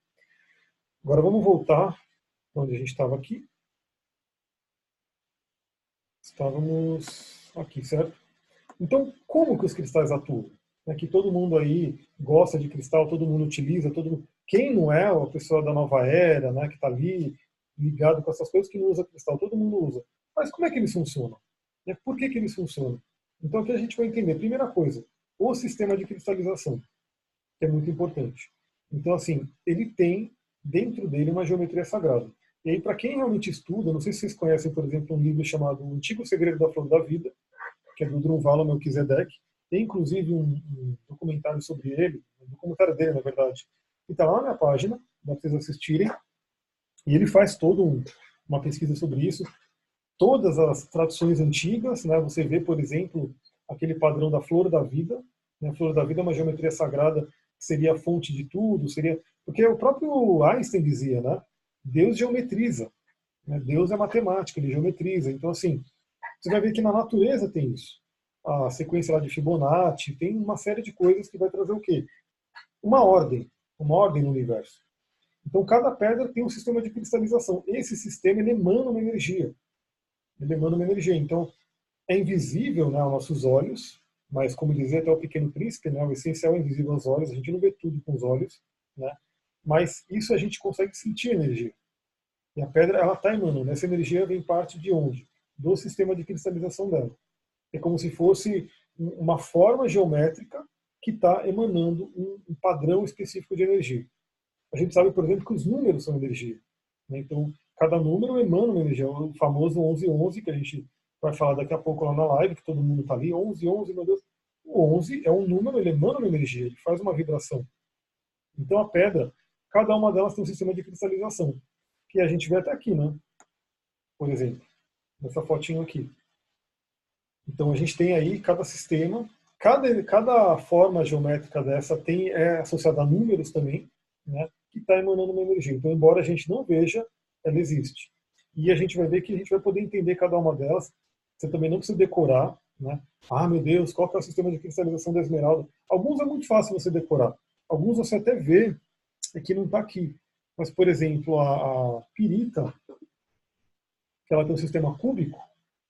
Agora vamos voltar onde a gente estava aqui. Estávamos aqui, certo? Então, como que os cristais atuam? É que todo mundo aí gosta de cristal, todo mundo utiliza, todo quem não é a pessoa da nova era, né, que está ali ligado com essas coisas que não usa cristal, todo mundo usa. Mas como é que eles funcionam? Por que, que eles funcionam? Então aqui a gente vai entender, primeira coisa, o sistema de cristalização, que é muito importante. Então assim, ele tem dentro dele uma geometria sagrada. E aí para quem realmente estuda, não sei se vocês conhecem, por exemplo, um livro chamado O Antigo Segredo da Flor da Vida, que é do Drunvala Melquisedeck. Tem inclusive um, um, documentário sobre ele, um documentário dele, na verdade, que está lá na página, para vocês assistirem. E ele faz toda um, uma pesquisa sobre isso. Todas as traduções antigas, né, você vê, por exemplo, aquele padrão da flor da vida. Né, a flor da vida é uma geometria sagrada que seria a fonte de tudo, seria porque o próprio Einstein dizia, né? Deus geometriza, né, Deus é matemática, ele geometriza. Então, assim, você vai ver que na natureza tem isso. A sequência lá de Fibonacci, tem uma série de coisas que vai trazer o quê? Uma ordem, uma ordem no universo. Então, cada pedra tem um sistema de cristalização. Esse sistema ele emana uma energia. Ele emana uma energia. Então, é invisível né, aos nossos olhos, mas, como dizia até o Pequeno Príncipe, né, o essencial é invisível aos olhos, a gente não vê tudo com os olhos, né, mas isso a gente consegue sentir energia. E a pedra, ela está emanando. Essa energia vem parte de onde? do sistema de cristalização dela. É como se fosse uma forma geométrica que está emanando um, padrão específico de energia. A gente sabe, por exemplo, que os números são energia. Né? Então, cada número emana uma energia. O famoso 1111, que a gente vai falar daqui a pouco lá na live, que todo mundo está ali, 1111, meu Deus. O 11 é um número, ele emana uma energia, ele faz uma vibração. Então, a pedra, cada uma delas tem um sistema de cristalização, que a gente vê até aqui, né? Por exemplo nessa fotinho aqui. Então a gente tem aí cada sistema, cada, cada forma geométrica dessa tem é associada a números também, né, que está emanando uma energia. Então, embora a gente não veja, ela existe. E a gente vai ver que a gente vai poder entender cada uma delas. Você também não precisa decorar, né? Ah, meu Deus, qual que é o sistema de cristalização da esmeralda? Alguns é muito fácil você decorar. Alguns você até vê que não está aqui. Mas, por exemplo, a, a pirita, que ela tem um sistema cúbico,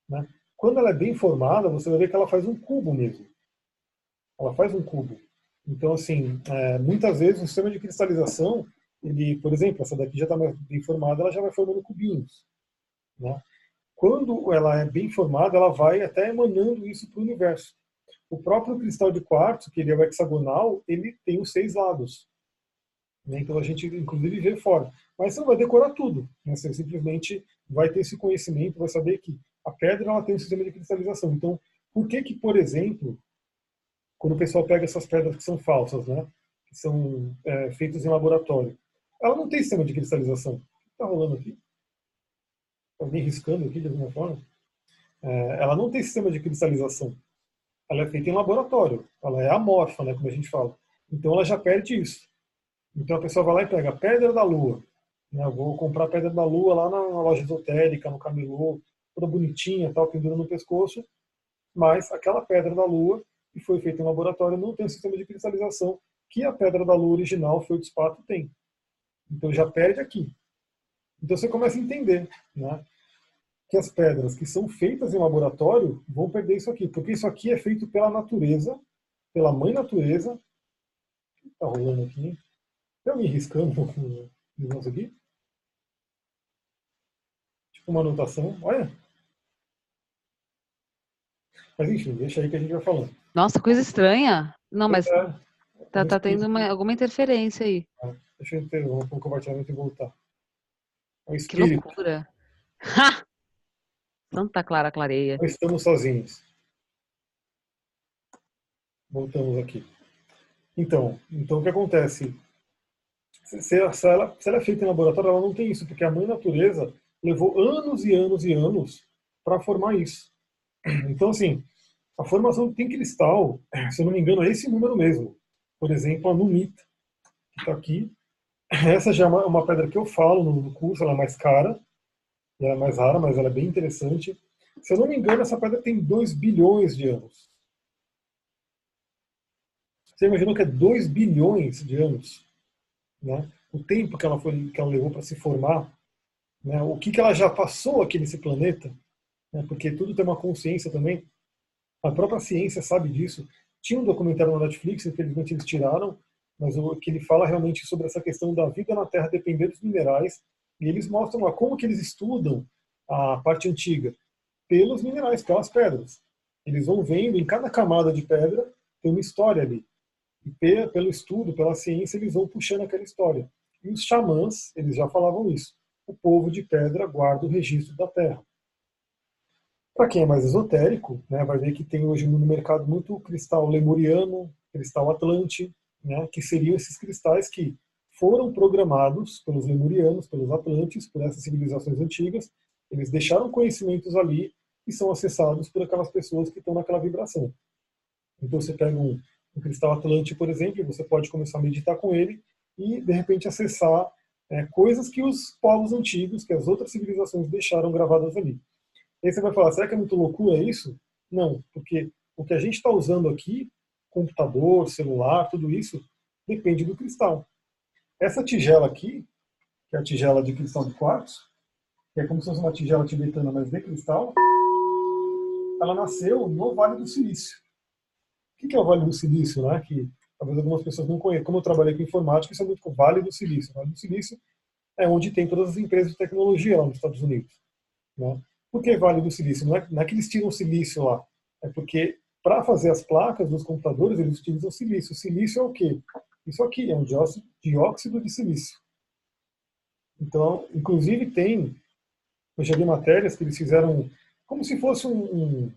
né? quando ela é bem formada, você vai ver que ela faz um cubo mesmo. ela faz um cubo. Então, assim, é, muitas vezes o sistema de cristalização, ele, por exemplo, essa daqui já está bem formada, ela já vai formando cubinhos. Né? Quando ela é bem formada, ela vai até emanando isso para o universo. O próprio cristal de quartzo, que ele é hexagonal, ele tem os seis lados. Né? Então a gente, inclusive, vê fora. Mas você não vai decorar tudo. Né? Você simplesmente vai ter esse conhecimento, vai saber que a pedra ela tem um sistema de cristalização. Então, por que que, por exemplo, quando o pessoal pega essas pedras que são falsas, né? que são é, feitas em laboratório, ela não tem sistema de cristalização. O que está rolando aqui? Alguém riscando aqui de alguma forma? É, ela não tem sistema de cristalização. Ela é feita em laboratório. Ela é amorfa, né, como a gente fala. Então ela já perde isso. Então a pessoa vai lá e pega a pedra da lua. Né, eu vou comprar a pedra da lua lá na loja esotérica, no camelô, toda bonitinha, tal, pendurando no pescoço. Mas aquela pedra da lua, que foi feita em laboratório, não tem um sistema de cristalização que a pedra da lua original, foi de tem. Então já perde aqui. Então você começa a entender né, que as pedras que são feitas em laboratório vão perder isso aqui, porque isso aqui é feito pela natureza, pela mãe natureza. Está rolando aqui. Tem alguém riscando o negócio aqui? Tipo uma anotação. Olha. Mas enfim, deixa aí que a gente vai falando. Nossa, coisa estranha. Não, mas é, tá, tá tendo uma, alguma interferência aí. É, deixa eu vamos o compartilhamento e voltar. É. Que loucura. Ha! Santa Clara clareia. Não estamos sozinhos. Voltamos aqui. Então, então o que acontece? Se, se, ela, se ela é feita em laboratório, ela não tem isso, porque a mãe natureza levou anos e anos e anos para formar isso. Então, assim, a formação tem cristal, se eu não me engano, é esse número mesmo. Por exemplo, a numita, que está aqui. Essa já é uma, uma, pedra que eu falo no curso, ela é mais cara, ela é mais rara, mas ela é bem interessante. Se eu não me engano, essa pedra tem 2 bilhões de anos. Você imaginou que é 2 bilhões de anos? Né? O tempo que ela, foi, que ela levou para se formar, né? o que, que ela já passou aqui nesse planeta, né? porque tudo tem uma consciência também. A própria ciência sabe disso. Tinha um documentário na Netflix, infelizmente eles tiraram, mas o que ele fala realmente sobre essa questão da vida na Terra depender dos minerais e eles mostram lá como que eles estudam a parte antiga pelos minerais, pelas pedras. Eles vão vendo em cada camada de pedra tem uma história ali. E pelo estudo, pela ciência, eles vão puxando aquela história. E os xamãs, eles já falavam isso. O povo de pedra guarda o registro da terra. Para quem é mais esotérico, né, vai ver que tem hoje no mercado muito cristal lemuriano, cristal atlante, né, que seriam esses cristais que foram programados pelos lemurianos, pelos atlantes, por essas civilizações antigas. Eles deixaram conhecimentos ali e são acessados por aquelas pessoas que estão naquela vibração. Então você pega um, um cristal atlante, por exemplo, você pode começar a meditar com ele e de repente acessar é, coisas que os povos antigos, que as outras civilizações deixaram gravadas ali. E aí você vai falar, será que é muito loucura isso? Não, porque o que a gente está usando aqui, computador, celular, tudo isso, depende do cristal. Essa tigela aqui, que é a tigela de cristal de quartzo, que é como se fosse uma tigela tibetana, mas de cristal, ela nasceu no Vale do Silício. O que é o Vale do Silício? Né? Que talvez algumas pessoas não conheçam. Como eu trabalhei com informática, isso é muito com o Vale do Silício. O Vale do Silício é onde tem todas as empresas de tecnologia lá nos Estados Unidos. Né? Por que Vale do Silício? Não é, não é que eles tiram silício lá, é porque para fazer as placas dos computadores eles utilizam silício. Silício é o quê? Isso aqui é um dióxido de silício. Então, inclusive tem, eu já vi matérias que eles fizeram como se fosse um, um,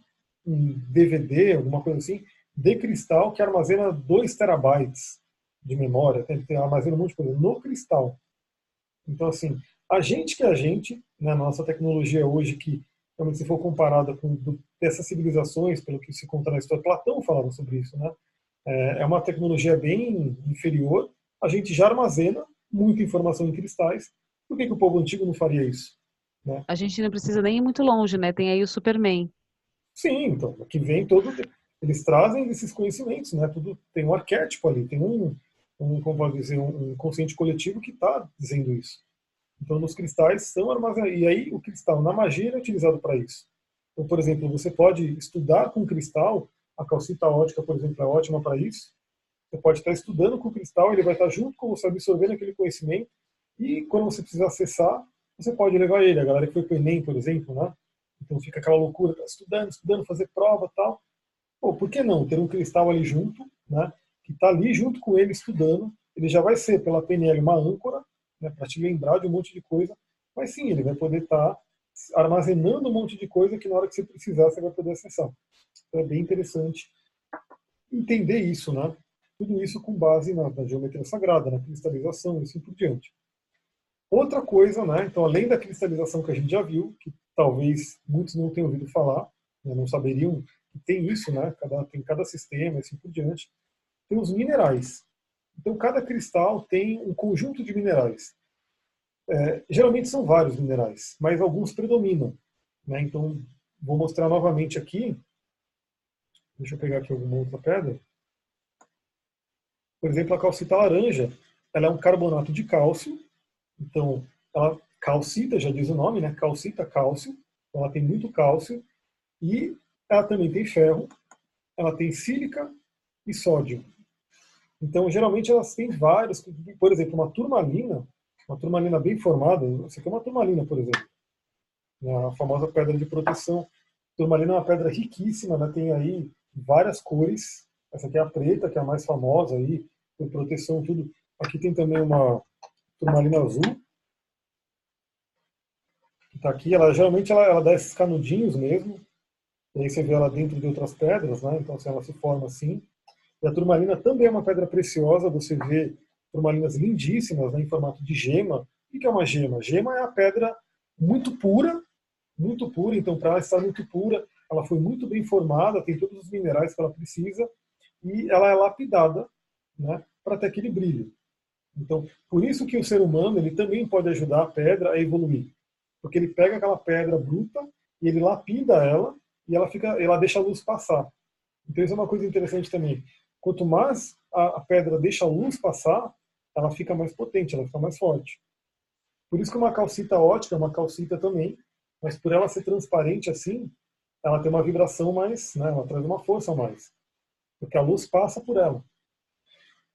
um DVD, alguma coisa assim, de cristal que armazena 2 terabytes de memória, tem, tem, armazena um monte de coisa no cristal. Então, assim, a gente que é a gente, na né, nossa tecnologia hoje, que se for comparada com do, dessas civilizações, pelo que se conta na história, Platão falava sobre isso, né? É, é uma tecnologia bem inferior, a gente já armazena muita informação em cristais. Por que, que o povo antigo não faria isso? Né? A gente não precisa nem ir muito longe, né? Tem aí o Superman. Sim, então, que vem todo. Eles trazem esses conhecimentos, né? Tudo tem um arquétipo ali, tem um, um como pode dizer, um consciente coletivo que está dizendo isso. Então, nos cristais são armazenados. E aí, o cristal na magia é utilizado para isso. Então, por exemplo, você pode estudar com cristal A calcita ótica, por exemplo, é ótima para isso. Você pode estar estudando com o cristal, ele vai estar junto com você absorvendo aquele conhecimento e quando você precisar acessar, você pode levar ele. A galera que foi para o Enem, por exemplo, né? Então fica aquela loucura, tá estudando, estudando, fazer prova tal. Pô, por que não ter um cristal ali junto, né? Que está ali junto com ele estudando. Ele já vai ser pela PNL uma âncora, né? Para te lembrar de um monte de coisa. Mas sim, ele vai poder estar tá armazenando um monte de coisa que na hora que você precisar você vai poder acessar. Então é bem interessante entender isso, né? Tudo isso com base na, na geometria sagrada, na cristalização e assim por diante. Outra coisa, né? Então, além da cristalização que a gente já viu, que talvez muitos não tenham ouvido falar, né, não saberiam que tem isso, né? Cada, tem cada sistema e assim por diante. Tem os minerais. Então, cada cristal tem um conjunto de minerais. É, geralmente são vários minerais, mas alguns predominam. Né? Então, vou mostrar novamente aqui. Deixa eu pegar aqui alguma outra pedra. Por exemplo, a calcita laranja, ela é um carbonato de cálcio, então ela calcita, já diz o nome, né? Calcita cálcio, então ela tem muito cálcio e ela também tem ferro, ela tem sílica e sódio. Então, geralmente elas têm vários, por exemplo, uma turmalina, uma turmalina bem formada, essa aqui é uma turmalina, por exemplo, né? a famosa pedra de proteção. Turmalina é uma pedra riquíssima, né? tem aí várias cores, essa aqui é a preta, que é a mais famosa aí, com proteção tudo. Aqui tem também uma turmalina azul. Tá aqui, ela geralmente ela, ela dá esses canudinhos mesmo. E aí você vê ela dentro de outras pedras, né? Então assim, ela se forma assim. E a turmalina também é uma pedra preciosa, você vê turmalinas lindíssimas, né, em formato de gema. O que é uma gema? Gema é a pedra muito pura, muito pura, então para ela estar muito pura, ela foi muito bem formada, tem todos os minerais que ela precisa, e ela é lapidada né, para ter aquele brilho. Então, por isso que o ser humano ele também pode ajudar a pedra a evoluir, porque ele pega aquela pedra bruta e ele lapida ela e ela fica, ela deixa a luz passar. Então isso é uma coisa interessante também. Quanto mais a, a pedra deixa a luz passar, ela fica mais potente, ela fica mais forte. Por isso que uma calcita ótica é uma calcita também, mas por ela ser transparente assim, ela tem uma vibração mais, né, ela traz uma força mais, porque a luz passa por ela.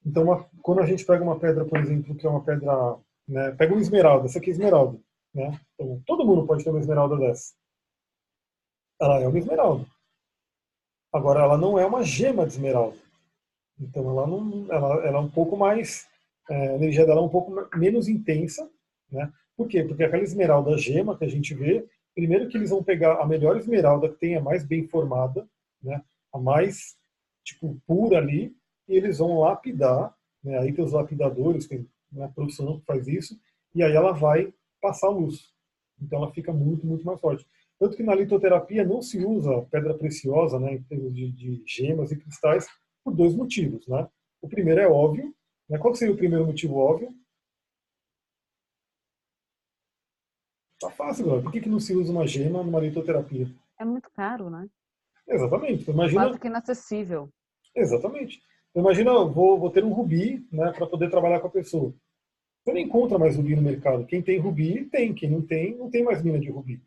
Então, uma, quando a gente pega uma pedra, por exemplo, que é uma pedra, né, pega uma esmeralda, essa aqui é esmeralda, né? Então, todo mundo pode ter uma esmeralda dessa. Ela é uma esmeralda. Agora, ela não é uma gema de esmeralda. Então, ela não, ela, ela é um pouco mais, é, a energia dela é um pouco menos intensa, né? Por quê? Porque aquela esmeralda gema que a gente vê, primeiro que eles vão pegar a melhor esmeralda que tem, a mais bem formada, né? A mais tipo pura ali, e eles vão lapidar, né? aí tem os lapidadores, tem uma profissional que faz isso, e aí ela vai passar luz. Então ela fica muito, muito mais forte. Tanto que na litoterapia não se usa pedra preciosa, né, em termos de, de gemas e cristais, por dois motivos. Né? O primeiro é óbvio. Né? Qual seria o primeiro motivo óbvio? Tá fácil, galera. Por que, que não se usa uma gema numa litoterapia? É muito caro, né? Exatamente. Imagina... Quase que inacessível. Exatamente. Imagina, vou, vou ter um rubi né, para poder trabalhar com a pessoa. Você não encontra mais rubi no mercado. Quem tem rubi, tem. Quem não tem, não tem mais mina de rubi.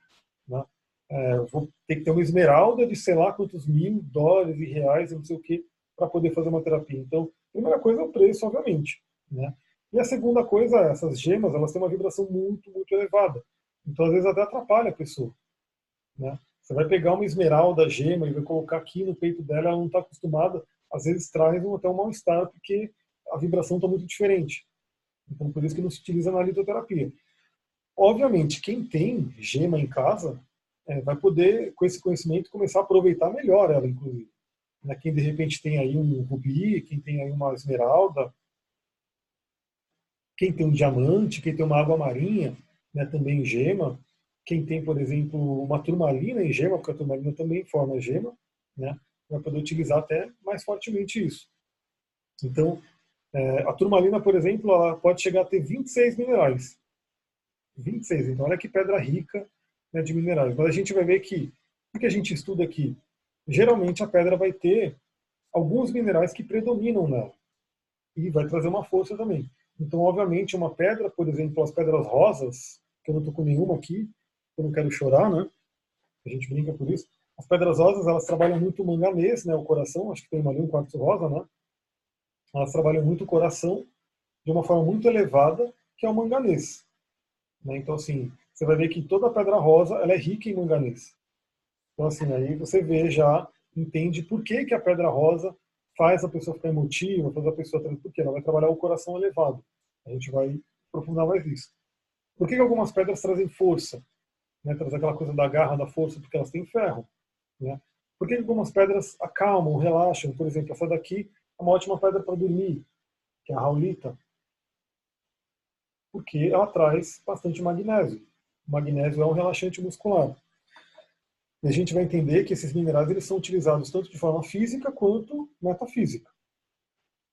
Né? É, vou ter que ter uma esmeralda de sei lá quantos mil dólares e reais, não sei o que, para poder fazer uma terapia. Então, a primeira coisa é o preço, obviamente. Né? E a segunda coisa essas gemas, elas têm uma vibração muito, muito elevada. Então, às vezes, até atrapalha a pessoa. Né? Você vai pegar uma esmeralda gema e vai colocar aqui no peito dela, ela não está acostumada às vezes traz até um mal-estar porque a vibração está muito diferente. Então, por isso que não se utiliza na litoterapia. Obviamente, quem tem gema em casa é, vai poder, com esse conhecimento, começar a aproveitar melhor ela, inclusive. Né? Quem, de repente, tem aí um rubi, quem tem aí uma esmeralda, quem tem um diamante, quem tem uma água marinha, né, também em gema, quem tem, por exemplo, uma turmalina em gema, porque a turmalina também forma gema, né? vai poder utilizar até mais fortemente isso. Então, é, a turmalina, por exemplo, ela pode chegar a ter 26 minerais. 26. Então, olha que pedra rica né, de minerais. Mas a gente vai ver que, o que a gente estuda aqui? Geralmente a pedra vai ter alguns minerais que predominam nela. E vai trazer uma força também. Então, obviamente, uma pedra, por exemplo, as pedras rosas, que eu não estou com nenhuma aqui, eu não quero chorar, né? A gente brinca por isso. As pedras rosas, elas trabalham muito o manganês, né, o coração, acho que tem ali um quartzo rosa, né? Elas trabalham muito o coração de uma forma muito elevada, que é o manganês. Né? Então, assim, você vai ver que toda pedra rosa, ela é rica em manganês. Então, assim, aí você vê já, entende por que, que a pedra rosa faz a pessoa ficar emotiva, faz a pessoa... Porque ela vai trabalhar o coração elevado. A gente vai aprofundar mais isso. Por que, que algumas pedras trazem força? Né? Traz aquela coisa da garra, da força, porque elas têm ferro. Né? Por que, que algumas pedras acalmam, relaxam? Por exemplo, essa daqui é uma ótima pedra para dormir, que é a raulita. Porque ela traz bastante magnésio. O magnésio é um relaxante muscular. A gente vai entender que esses minerais eles são utilizados tanto de forma física quanto metafísica.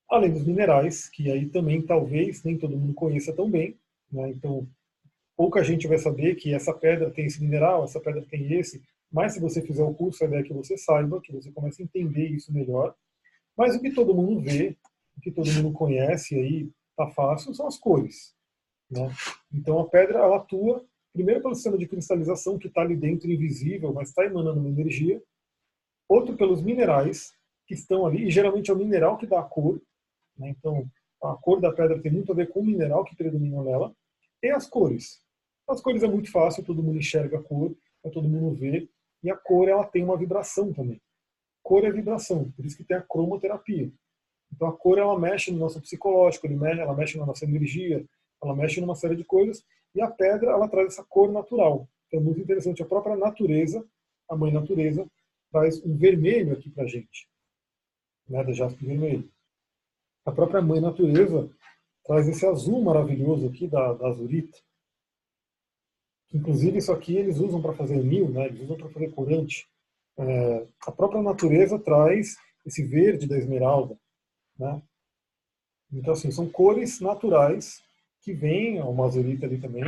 Além dos minerais, que aí também talvez nem todo mundo conheça tão bem. Né? Então, pouca gente vai saber que essa pedra tem esse mineral, essa pedra tem esse, mas se você fizer o curso, a ideia é que você saiba, que você comece a entender isso melhor. Mas o que todo mundo vê, o que todo mundo conhece aí, tá fácil, são as cores. Né? Então a pedra ela atua primeiro pelo sistema de cristalização que está ali dentro invisível, mas está emanando uma energia. Outro pelos minerais que estão ali, e geralmente é o mineral que dá a cor. Né? Então a cor da pedra tem muito a ver com o mineral que predomina nela. E as cores. As cores é muito fácil, todo mundo enxerga a cor, todo mundo vê. E a cor ela tem uma vibração também. Cor é vibração, por isso que tem a cromoterapia. Então a cor ela mexe no nosso psicológico, ela mexe na nossa energia, ela mexe numa série de coisas. E a pedra ela traz essa cor natural. Então é muito interessante. A própria natureza, a mãe natureza, traz um vermelho aqui para gente, né, da jaspe vermelho. A própria mãe natureza traz esse azul maravilhoso aqui da, da azurita. Inclusive, isso aqui eles usam para fazer mil, né? eles usam para fazer corante. É, a própria natureza traz esse verde da esmeralda. Né? Então, assim, são cores naturais que vêm, o mazurita ali também.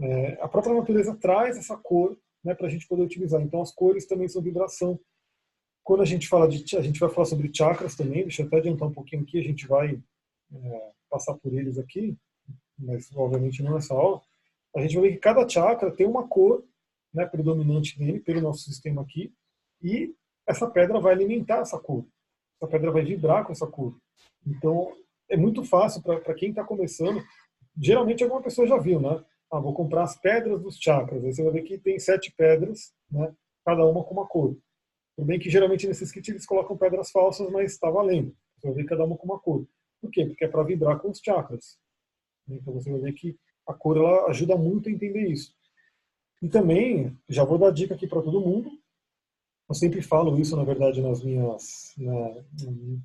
É, a própria natureza traz essa cor né, para a gente poder utilizar. Então, as cores também são vibração. Quando a gente fala de, a gente vai falar sobre chakras também, deixa eu até adiantar um pouquinho aqui, a gente vai é, passar por eles aqui, mas obviamente não nessa aula a gente vai ver que cada chakra tem uma cor né, predominante nele, pelo nosso sistema aqui, e essa pedra vai alimentar essa cor. Essa pedra vai vibrar com essa cor. Então, é muito fácil para quem está começando. Geralmente, alguma pessoa já viu, né? Ah, vou comprar as pedras dos chakras. Aí você vai ver que tem sete pedras, né? Cada uma com uma cor. Tudo bem que geralmente nesses kits eles colocam pedras falsas, mas está valendo. Você vai ver cada uma com uma cor. Por quê? Porque é para vibrar com os chakras. Então você vai ver que a cor ela ajuda muito a entender isso. E também, já vou dar dica aqui para todo mundo, eu sempre falo isso, na verdade, nas minhas né,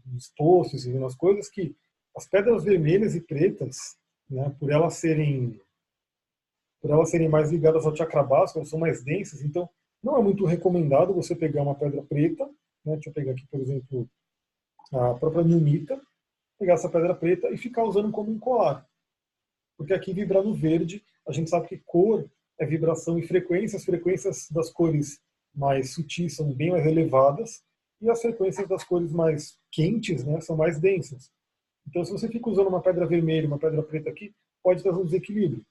nos posts e nas coisas, que as pedras vermelhas e pretas, né, por elas serem por elas serem mais ligadas ao chakra básico, elas são mais densas, então não é muito recomendado você pegar uma pedra preta, né, deixa eu pegar aqui, por exemplo, a própria nunita, pegar essa pedra preta e ficar usando como um colar porque aqui vibra no verde, a gente sabe que cor é vibração e frequência, as frequências das cores mais sutis são bem mais elevadas e as frequências das cores mais quentes né, são mais densas. Então, se você fica usando uma pedra vermelha uma pedra preta aqui, pode trazer um desequilíbrio.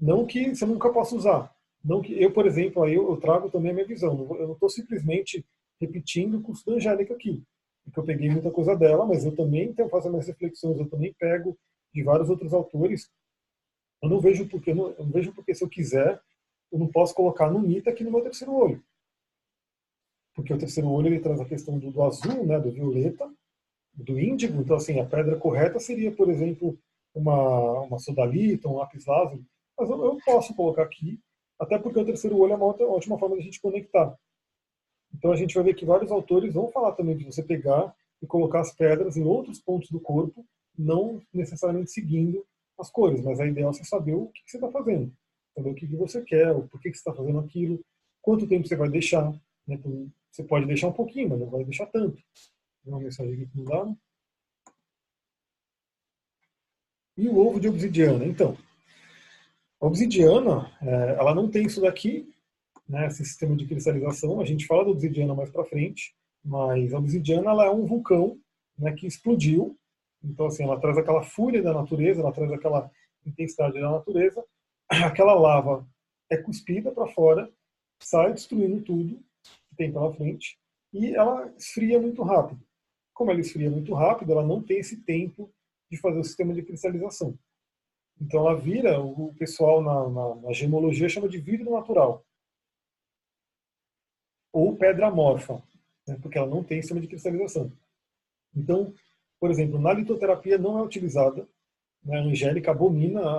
Não que você nunca possa usar. Não que eu, por exemplo, aí eu, eu trago também a minha visão. Eu não estou simplesmente repetindo o curso da Angélica aqui, porque eu peguei muita coisa dela, mas eu também tenho faço minhas reflexões, eu também pego de vários outros autores eu não vejo porque, não, eu não vejo porque se eu quiser, eu não posso colocar no Nita aqui no meu terceiro olho. Porque o terceiro olho ele traz a questão do, do azul, né, do violeta, do índigo. Então, assim, a pedra correta seria, por exemplo, uma, uma sodalita, um lápis lazuli. Mas eu, eu, posso colocar aqui, até porque o terceiro olho é uma outra, ótima forma de a gente conectar. Então, a gente vai ver que vários autores vão falar também de você pegar e colocar as pedras em outros pontos do corpo, não necessariamente seguindo as cores, mas a ideia é você saber o que, você está fazendo, saber o que, você quer, o porquê que você está fazendo aquilo, quanto tempo você vai deixar. Né? Você pode deixar um pouquinho, mas não vai deixar tanto. Uma mensagem que mudaram. E o ovo de obsidiana, então. A obsidiana, é, ela não tem isso daqui, né, esse sistema de cristalização. A gente fala da obsidiana mais para frente, mas a obsidiana ela é um vulcão né, que explodiu então, assim, ela traz aquela fúria da natureza, ela traz aquela intensidade da natureza. Aquela lava é cuspida para fora, sai destruindo tudo. que tem pela frente e ela esfria muito rápido. Como ela esfria muito rápido, ela não tem esse tempo de fazer o sistema de cristalização. Então ela vira, o pessoal na, na, na gemologia chama de vidro natural. Ou pedra amorfa, né, porque ela não tem sistema de cristalização. Então, por exemplo, na litoterapia não é utilizada, né, a Angélica abomina a,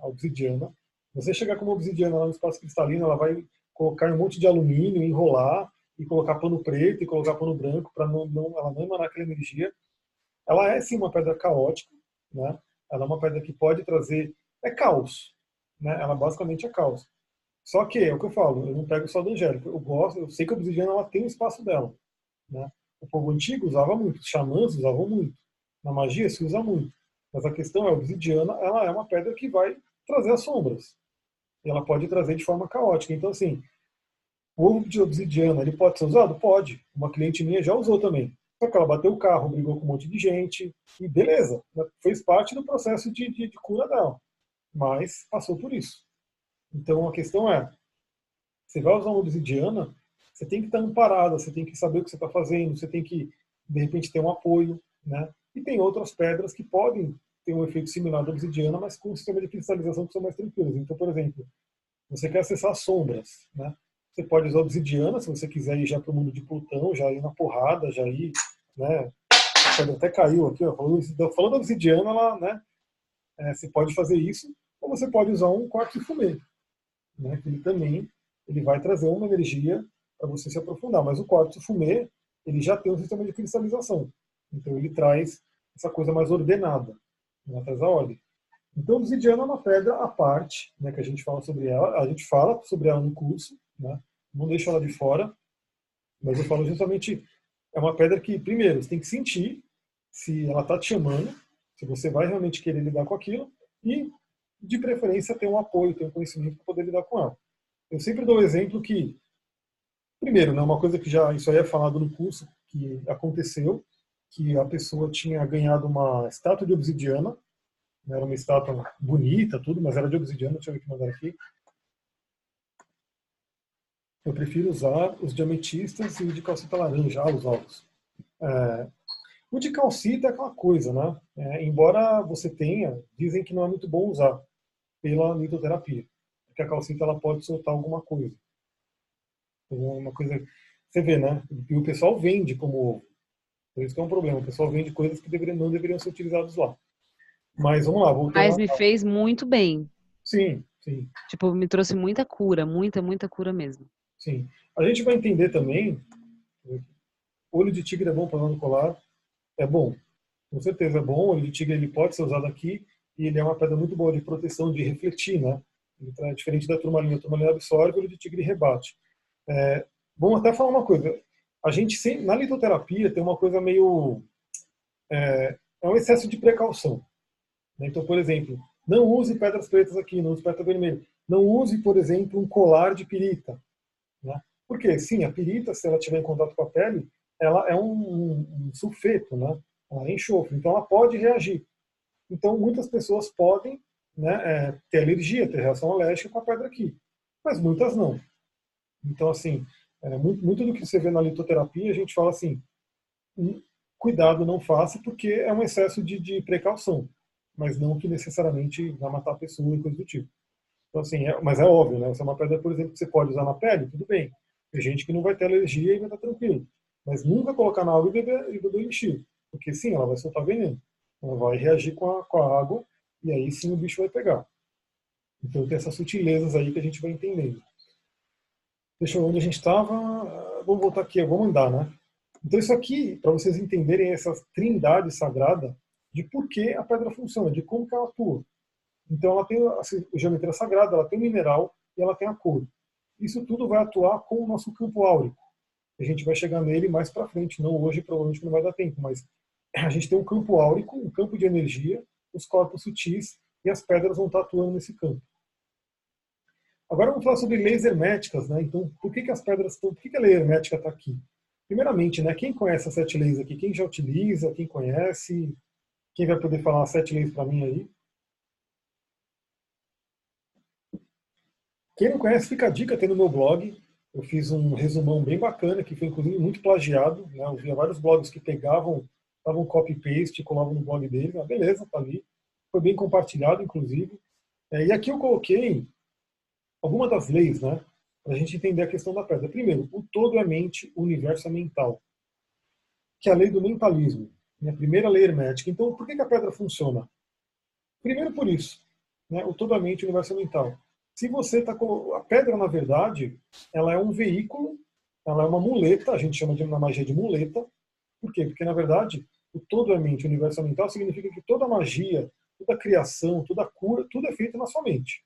a obsidiana. Você chegar com uma obsidiana lá no espaço cristalino, ela vai colocar um monte de alumínio, enrolar e colocar pano preto e colocar pano branco para não, não, ela não emanar aquela energia. Ela é sim uma pedra caótica, né? Ela é uma pedra que pode trazer é caos, né? Ela basicamente é caos. Só que é o que eu falo, eu não pego só do Angélico. Eu gosto, eu sei que a obsidiana ela tem o espaço dela, né? O povo antigo usava muito, os xamãs usavam muito, na magia se usa muito. Mas a questão é a obsidiana, ela é uma pedra que vai trazer as sombras. E ela pode trazer de forma caótica. Então assim, o ovo de obsidiana, ele pode ser usado? Pode. Uma cliente minha já usou também. Só que ela bateu o carro, brigou com um monte de gente, e beleza, né? fez parte do processo de, de, de cura dela. Mas passou por isso. Então a questão é, você vai usar uma obsidiana, você tem que estar amparada, você tem que saber o que você está fazendo, você tem que, de repente, ter um apoio. Né? E tem outras pedras que podem ter um efeito similar à obsidiana, mas com um sistema de cristalização que são mais tranquilos. Então, por exemplo, você quer acessar sombras, né? Você pode usar obsidiana, se você quiser ir já para o mundo de Plutão, já ir na porrada, já ir, né? Até caiu aqui, ó, falando, falando obsidiana, ela, né? É, você pode fazer isso, ou você pode usar um quartzo fumê, né? Ele também ele vai trazer uma energia para você se aprofundar. Mas o quartzo fumê, ele já tem um sistema de cristalização, então ele traz essa coisa mais ordenada, né? traz a ordem. Então, obsidiana é uma pedra à parte, né, que a gente fala sobre ela. A gente fala sobre ela no curso, né? não deixo ela de fora, mas eu falo justamente, é uma pedra que, primeiro, você tem que sentir se ela está te chamando, se você vai realmente querer lidar com aquilo, e, de preferência, ter um apoio, ter um conhecimento para poder lidar com ela. Eu sempre dou o exemplo que, primeiro, né, uma coisa que já isso aí é falado no curso, que aconteceu, que a pessoa tinha ganhado uma estátua de obsidiana, né, era uma estátua bonita, tudo, mas era de obsidiana, deixa eu ver que mandaram aqui. Eu prefiro usar os de ametistas e o de calcita laranja, os ovos. É, o de calcita é aquela coisa, né? É, embora você tenha, dizem que não é muito bom usar pela litoterapia, porque a calcita ela pode soltar alguma coisa. Então, uma coisa, você vê, né? E o pessoal vende como ovo. Por isso que é um problema. O pessoal vende coisas que deveriam, não deveriam ser utilizadas lá. Mas vamos lá. Mas me fez muito bem. Sim, sim. Tipo, me trouxe muita cura, muita, muita cura mesmo. Sim. A gente vai entender também, olho de tigre é bom para no colar? É bom. Com certeza é bom. Olho de tigre ele pode ser usado aqui e ele é uma pedra muito boa de proteção, de refletir, né? É diferente da turmalina. A turmalina absorve, o olho de tigre rebate. É, bom até falar uma coisa. A gente, na litoterapia, tem uma coisa meio... É, é um excesso de precaução. Né? Então, por exemplo, não use pedras pretas aqui, não use pedra vermelha. Não use, por exemplo, um colar de pirita. Porque, sim, a pirita, se ela estiver em contato com a pele, ela é um, um, um sulfeto, né? ela é enxofre, então ela pode reagir. Então, muitas pessoas podem né, é, ter alergia, ter reação alérgica com a pedra aqui, mas muitas não. Então, assim, é, muito, muito, do que você vê na litoterapia, a gente fala assim, hum, cuidado, não faça, porque é um excesso de, de precaução, mas não que necessariamente vai matar a pessoa e coisa do tipo. Então, assim, é, mas é óbvio, né? Essa é uma pedra, por exemplo, que você pode usar na pele, tudo bem. Tem gente que não vai ter alergia e vai estar tranquilo. Mas nunca colocar na água e beber, e beber enchido. Porque sim, ela vai soltar veneno. Ela vai reagir com a, com a água e aí sim o bicho vai pegar. Então tem essas sutilezas aí que a gente vai entendendo. Deixa eu ver onde a gente estava. Vamos voltar aqui, vamos andar, né? Então isso aqui, para vocês entenderem essa trindade sagrada de por que a pedra funciona, de como que ela atua. Então ela tem a geometria sagrada, ela tem o mineral e ela tem a cor. Isso tudo vai atuar com o nosso campo áurico. A gente vai chegar nele mais para frente, não hoje, provavelmente não vai dar tempo, mas a gente tem um campo áurico, um campo de energia, os corpos sutis e as pedras vão estar atuando nesse campo. Agora vamos falar sobre leis herméticas, né? Então, por que, que as pedras estão, por que, que a lei hermética está aqui? Primeiramente, né, quem conhece as sete leis aqui? Quem já utiliza? Quem conhece? Quem vai poder falar as sete leis para mim aí? Quem não conhece, fica a dica, tem no meu blog. eu fiz um resumão bem bacana, que foi inclusive muito plagiado. Né? Eu via vários blogs que pegavam, davam copy-paste, colavam no blog dele. Ah, beleza, tá ali. Foi bem compartilhado, inclusive. É, e aqui eu coloquei algumas das leis, né? Para a gente entender a questão da pedra. Primeiro, o todo é mente, o universo é mental. Que é a lei do mentalismo. Minha primeira lei hermética. Então, por que, a pedra funciona? Primeiro por isso. Né? O todo é mente, o universo é mental. Se você está com a pedra, na verdade, ela é um veículo, ela é uma muleta, a gente chama de na magia de muleta. Por quê? Porque na verdade, o todo é mente, o universo mental significa que toda magia, toda criação, toda cura, tudo é feito na sua mente.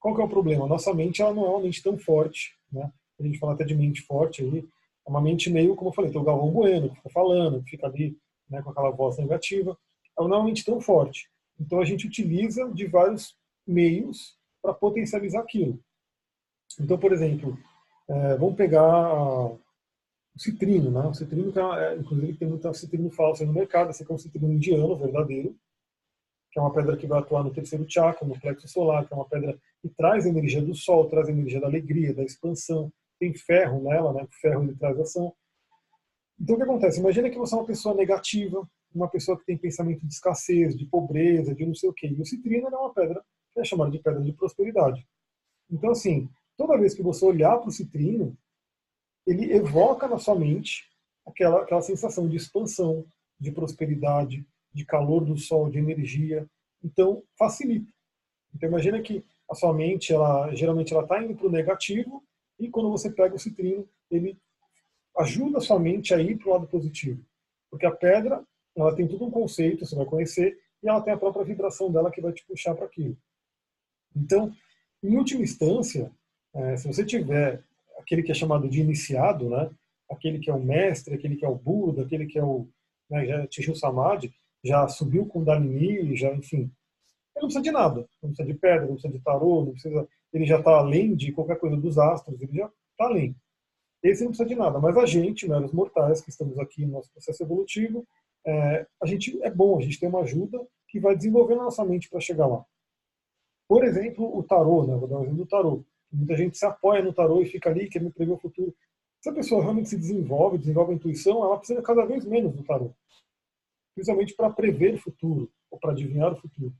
Qual que é o problema? Nossa mente ela não é uma mente tão forte, né? A gente fala até de mente forte aí, é uma mente meio, como eu falei, tem o Galvão Bueno, que fica falando, que fica ali né, com aquela voz negativa. Ela não é uma mente tão forte. Então a gente utiliza de vários meios para potencializar aquilo. Então, por exemplo, é, vamos pegar o citrino, né? O citrino, tá, é, inclusive, tem muito citrino falso no mercado. Esse aqui é um citrino indiano, verdadeiro, que é uma pedra que vai atuar no terceiro chakra, no plexo solar, que é uma pedra que traz energia do sol, traz energia da alegria, da expansão. Tem ferro nela, né? O ferro ele traz ação. Então, o que acontece? Imagina que você é uma pessoa negativa, uma pessoa que tem pensamento de escassez, de pobreza, de não sei o quê. E o citrino é uma pedra é chamada de pedra de prosperidade. Então, assim, toda vez que você olhar para o citrino, ele evoca na sua mente aquela, aquela sensação de expansão, de prosperidade, de calor do sol, de energia. Então, facilita. Então, imagina que a sua mente, ela geralmente ela está indo para o negativo e quando você pega o citrino, ele ajuda a sua mente a ir para o lado positivo. Porque a pedra, ela tem todo um conceito, você vai conhecer, e ela tem a própria vibração dela que vai te puxar para aquilo. Então, em última instância, é, se você tiver aquele que é chamado de iniciado, né, aquele que é o mestre, aquele que é o Buda, aquele que é o né, já atingiu o Samadhi, já subiu com Dalini, já, enfim, ele não precisa de nada, não precisa de pedra, não precisa de tarô, não precisa, ele já está além de qualquer coisa dos astros, ele já está além. Esse não precisa de nada, mas a gente, meros mortais que estamos aqui no nosso processo evolutivo, é, a gente é bom, a gente tem uma ajuda que vai desenvolvendo a nossa mente para chegar lá. Por exemplo, o tarô, né? vou dar um exemplo do tarô. Muita gente se apoia no tarô e fica ali querendo prever o futuro. Se a pessoa realmente se desenvolve, desenvolve a intuição, ela precisa cada vez menos do tarô. Principalmente para prever o futuro, ou para adivinhar o futuro.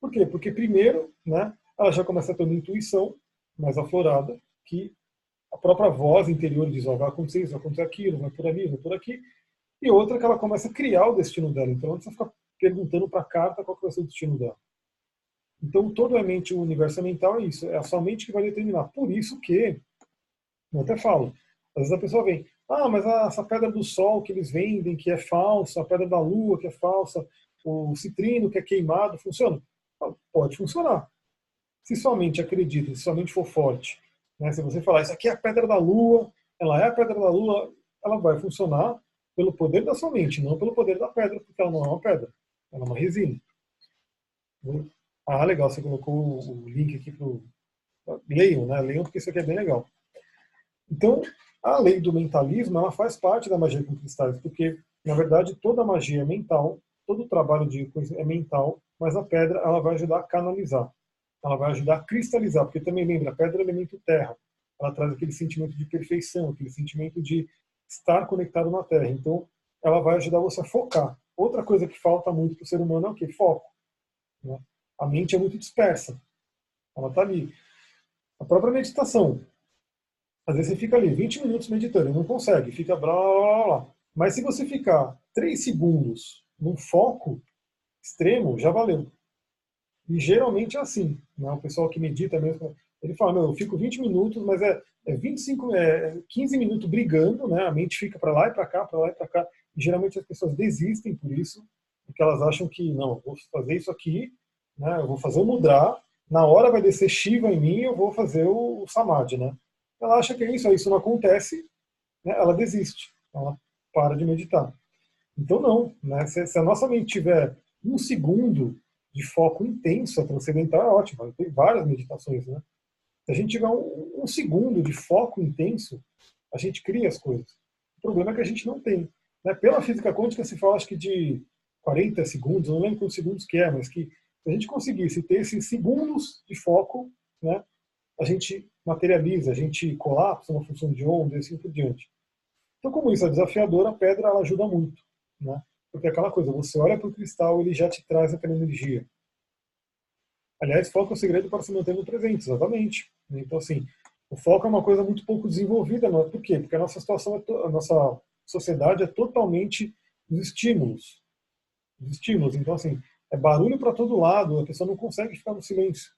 Por quê? Porque primeiro, né, ela já começa a ter uma intuição mais aflorada, que a própria voz interior diz, ó, vai acontecer isso, vai acontecer aquilo, vai por ali, vai por aqui. E outra que ela começa a criar o destino dela. Então, antes de ficar perguntando para a carta qual vai ser o destino dela. Então, toda a mente universo mental é isso, é a sua mente que vai determinar. Por isso que, eu até falo, às vezes a pessoa vem, ah, mas essa pedra do sol que eles vendem, que é falsa, a pedra da lua que é falsa, o citrino que é queimado, funciona? Pode funcionar. Se sua mente acredita, se sua mente for forte, né, se você falar, isso aqui é a pedra da lua, ela é a pedra da lua, ela vai funcionar pelo poder da sua mente, não pelo poder da pedra, porque ela não é uma pedra, ela é uma resina. Ah, legal, você colocou o link aqui para o. Leiam, né? Leiam, porque isso aqui é bem legal. Então, a lei do mentalismo ela faz parte da magia com cristais, porque, na verdade, toda magia é mental, todo o trabalho de é mental, mas a pedra ela vai ajudar a canalizar, ela vai ajudar a cristalizar, porque também lembra, a pedra é elemento terra, ela traz aquele sentimento de perfeição, aquele sentimento de estar conectado na terra. Então, ela vai ajudar você a focar. Outra coisa que falta muito para o ser humano é o que? Foco. Né? A mente é muito dispersa. Ela está ali. A própria meditação. Às vezes você fica ali 20 minutos meditando e não consegue, fica blá blá blá. Mas se você ficar 3 segundos num foco extremo, já valeu. E geralmente é assim. Né? O pessoal que medita mesmo, ele fala, eu fico 20 minutos, mas é, é 25, é 15 minutos brigando, né? a mente fica para lá e para cá, para lá e para cá. E geralmente as pessoas desistem por isso, porque elas acham que, não, vou fazer isso aqui né? Eu vou fazer o mudra, na hora vai descer Shiva em mim, eu vou fazer o, Samadhi, né? Ela acha que é isso, isso não acontece, né? ela desiste, ela para de meditar. Então não, né? Se, se a nossa mente tiver um segundo de foco intenso, a transcendental é ótimo, tem várias meditações, né? Se a gente tiver um, um segundo de foco intenso, a gente cria as coisas. O problema é que a gente não tem. Né? Pela física quântica se fala acho que de 40 segundos, não lembro quantos segundos que é, mas que se a gente conseguisse ter esses segundos de foco, né, a gente materializa, a gente colapsa uma função de onda e assim por diante. Então, como isso é desafiador, a pedra ela ajuda muito, né? Porque é aquela coisa, você olha para o cristal, ele já te traz aquela energia. Aliás, foco é o segredo para se manter no presente, exatamente. Então, assim, o foco é uma coisa muito pouco desenvolvida. Não é? Por quê? Porque a nossa situação, é a nossa sociedade é totalmente dos estímulos. Dos estímulos. Então, assim, é barulho para todo lado, a pessoa não consegue ficar no silêncio.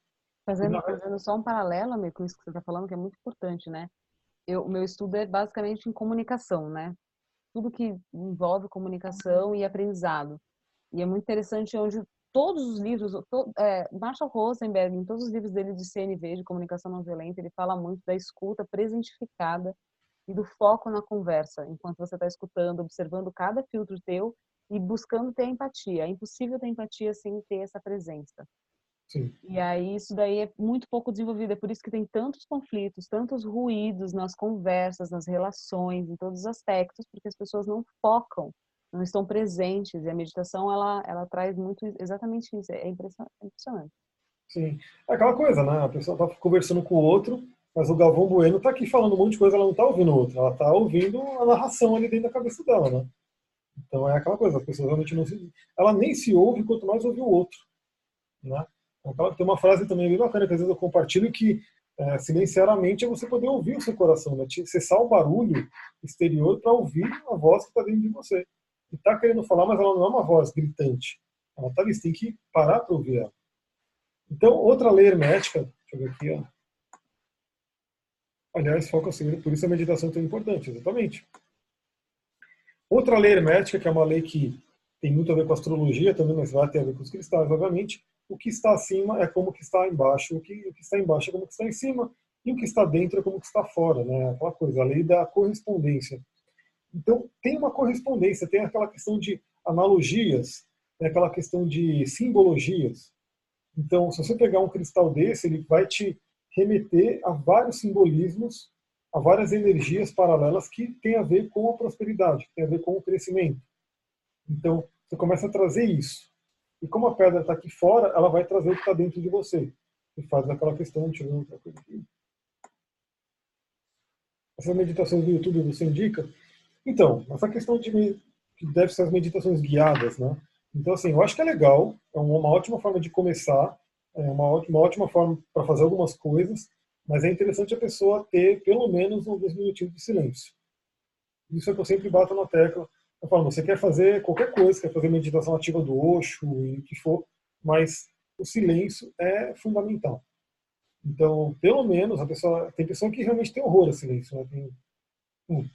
Fazendo, fazendo só um paralelo, amigo, com isso que você está falando, que é muito importante, né? Eu, o meu estudo é basicamente em comunicação, né? Tudo que envolve comunicação e aprendizado. E é muito interessante onde todos os livros, to, é, Marshall Rosenberg, em todos os livros dele de CNV, de comunicação não violenta, ele fala muito da escuta presentificada e do foco na conversa, enquanto você está escutando, observando cada filtro teu e buscando ter empatia. É impossível ter empatia sem ter essa presença. Sim. E aí isso daí é muito pouco desenvolvido, é por isso que tem tantos conflitos, tantos ruídos nas conversas, nas relações, em todos os aspectos, porque as pessoas não focam não estão presentes. E a meditação, ela, ela traz muito exatamente isso. É, é impressionante. Sim. É aquela coisa, né? A pessoa está conversando com o outro, mas o Galvão Bueno está aqui falando um monte de coisa, ela não está ouvindo o outro. Ela está ouvindo a narração ali dentro da cabeça dela, né? Então é aquela coisa, as pessoas realmente não se... Ela nem se ouve quanto mais ouve o outro, né? Então, tem uma frase também bem bacana que às vezes eu compartilho que é, silenciaramente é você poder ouvir o seu coração, né? cessar o barulho exterior para ouvir a voz que está dentro de você e está querendo falar, mas ela não é uma voz gritante. Ela está ali, você tem que parar para ouvir ela. Então, outra lei hermética, deixa eu ver aqui, ó. Aliás, foca segredo, por isso a meditação é tão importante, exatamente. Outra lei hermética, que é uma lei que tem muito a ver com a astrologia também, mas vai ter a ver com os cristais, obviamente. O que está acima é como que está embaixo, o que, o que está embaixo é como que está em cima, e o que está dentro é como que está fora, né? Aquela coisa, a lei da correspondência. Então, tem uma correspondência, tem aquela questão de analogias, tem aquela questão de simbologias. Então, se você pegar um cristal desse, ele vai te remeter a vários simbolismos, a várias energias paralelas que têm a ver com a prosperidade, que têm a ver com o crescimento. Então, você começa a trazer isso. E como a pedra está aqui fora, ela vai trazer o que está dentro de você. E faz aquela questão, deixa eu outra coisa aqui. Essas meditações do YouTube você indica? Então, essa questão de que deve ser as meditações guiadas, né? Então, assim, eu acho que é legal, é uma ótima forma de começar, é uma ótima, uma ótima forma para fazer algumas coisas, mas é interessante a pessoa ter pelo menos uns dois minutinhos de silêncio. Isso é que eu sempre bato na tecla. Eu falo, você quer fazer qualquer coisa, quer fazer meditação ativa do Osho o que for, mas o silêncio é fundamental. Então, pelo menos, a pessoa tem pessoa que realmente tem horror a silêncio. Né? Tem, hum,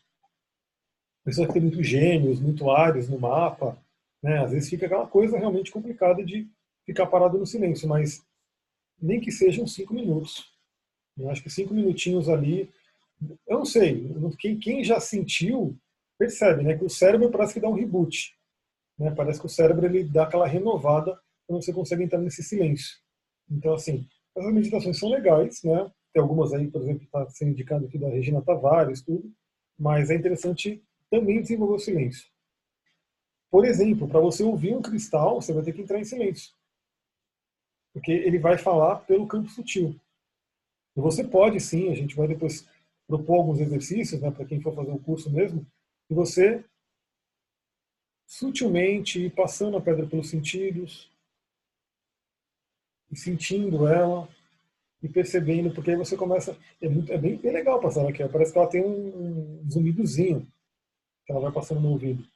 pessoa que tem muitos gênios, muito ares no mapa, né? Às vezes fica aquela coisa realmente complicada de ficar parado no silêncio, mas nem que sejam cinco minutos. Eu acho que cinco minutinhos ali, eu não sei, quem, quem já sentiu percebe, né, que o cérebro parece que dá um reboot, né? Parece que o cérebro ele dá aquela renovada quando você consegue entrar nesse silêncio. Então assim, essas meditações são legais, né? Tem algumas aí, por exemplo, está sendo indicado aqui da Regina Tavares, tudo, mas é interessante também desenvolver o silêncio. Por exemplo, para você ouvir um cristal, você vai ter que entrar em silêncio. Porque ele vai falar pelo campo sutil. E você pode sim, a gente vai depois propor alguns exercícios, né, para quem for fazer o curso mesmo, e você sutilmente ir passando a pedra pelos sentidos, e sentindo ela, e percebendo, porque aí você começa. É, muito, é bem, bem legal passar aqui, parece que ela tem um, um zumbidozinho que ela vai passando no ouvido.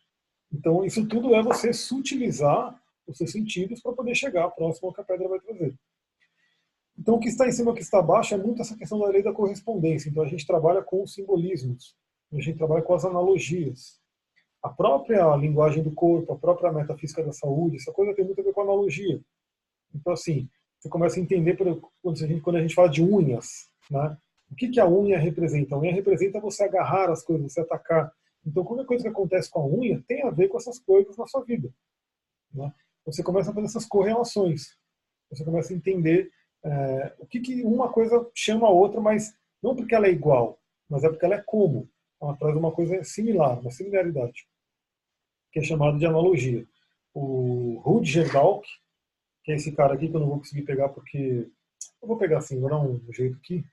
Então, isso tudo é você sutilizar os seus sentidos para poder chegar próximo ao que a pedra vai trazer. Então, o que está em cima e o que está abaixo é muito essa questão da lei da correspondência. Então, a gente trabalha com os simbolismos, a gente trabalha com as analogias. A própria linguagem do corpo, a própria metafísica da saúde, essa coisa tem muito a ver com analogia. Então, assim, você começa a entender quando a gente, quando a gente fala de unhas, né? O que, que a unha representa? A unha representa você agarrar as coisas, você atacar. Então, qualquer coisa que acontece com a unha tem a ver com essas coisas na sua vida. Né? Você começa a fazer essas correlações. Você começa a entender é, o que, que uma coisa chama a outra, mas não porque ela é igual, mas é porque ela é como. Ela traz uma coisa similar, uma similaridade, que é chamado de analogia. O Rudger Dalk, que é esse cara aqui que eu não vou conseguir pegar porque... Eu vou pegar assim, vou dar um jeito aqui.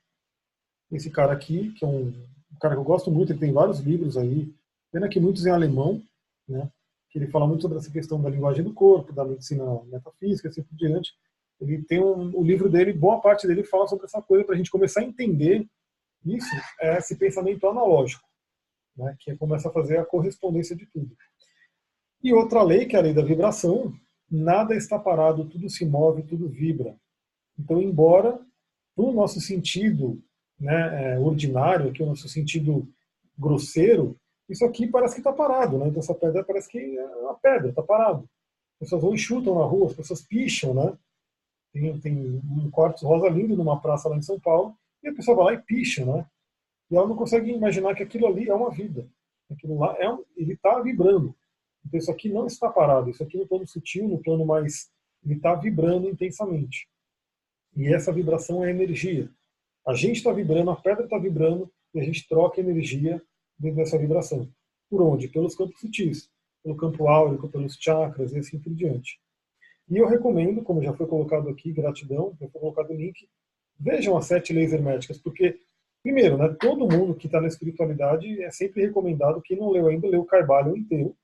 esse cara aqui, que é um, um cara que eu gosto muito, ele tem vários livros aí, pena que muitos em alemão, né? que ele fala muito sobre essa questão da linguagem do corpo, da medicina metafísica, assim por diante. Ele tem um, o livro dele, boa parte dele fala sobre essa coisa para a gente começar a entender isso, é esse pensamento analógico, né, que começa a fazer a correspondência de tudo. E outra lei, que é a lei da vibração, nada está parado, tudo se move, tudo vibra. Então, embora no nosso sentido né, é, ordinário, aqui o nosso sentido grosseiro, isso aqui parece que está parado, né? Então essa pedra parece que é uma pedra, está parado. As pessoas vão e chutam na rua, as pessoas picham, né? Tem, tem um quarto rosa lindo numa praça lá em São Paulo, e a pessoa vai lá e picha, né? E ela não consegue imaginar que aquilo ali é uma vida. Aquilo lá é um, ele está vibrando. Então isso aqui não está parado. Isso aqui no plano sutil, no plano mais, ele está vibrando intensamente. E essa vibração é energia. A gente está vibrando, a pedra está vibrando, e a gente troca energia dentro dessa vibração. Por onde? Pelos campos sutis, pelo campo áurico, pelos chakras e assim por diante. E eu recomendo, como já foi colocado aqui, gratidão, já foi colocado o link, vejam as sete leis herméticas, porque, primeiro, né, todo mundo que está na espiritualidade é sempre recomendado, quem não leu ainda, lê o Carvalho inteiro,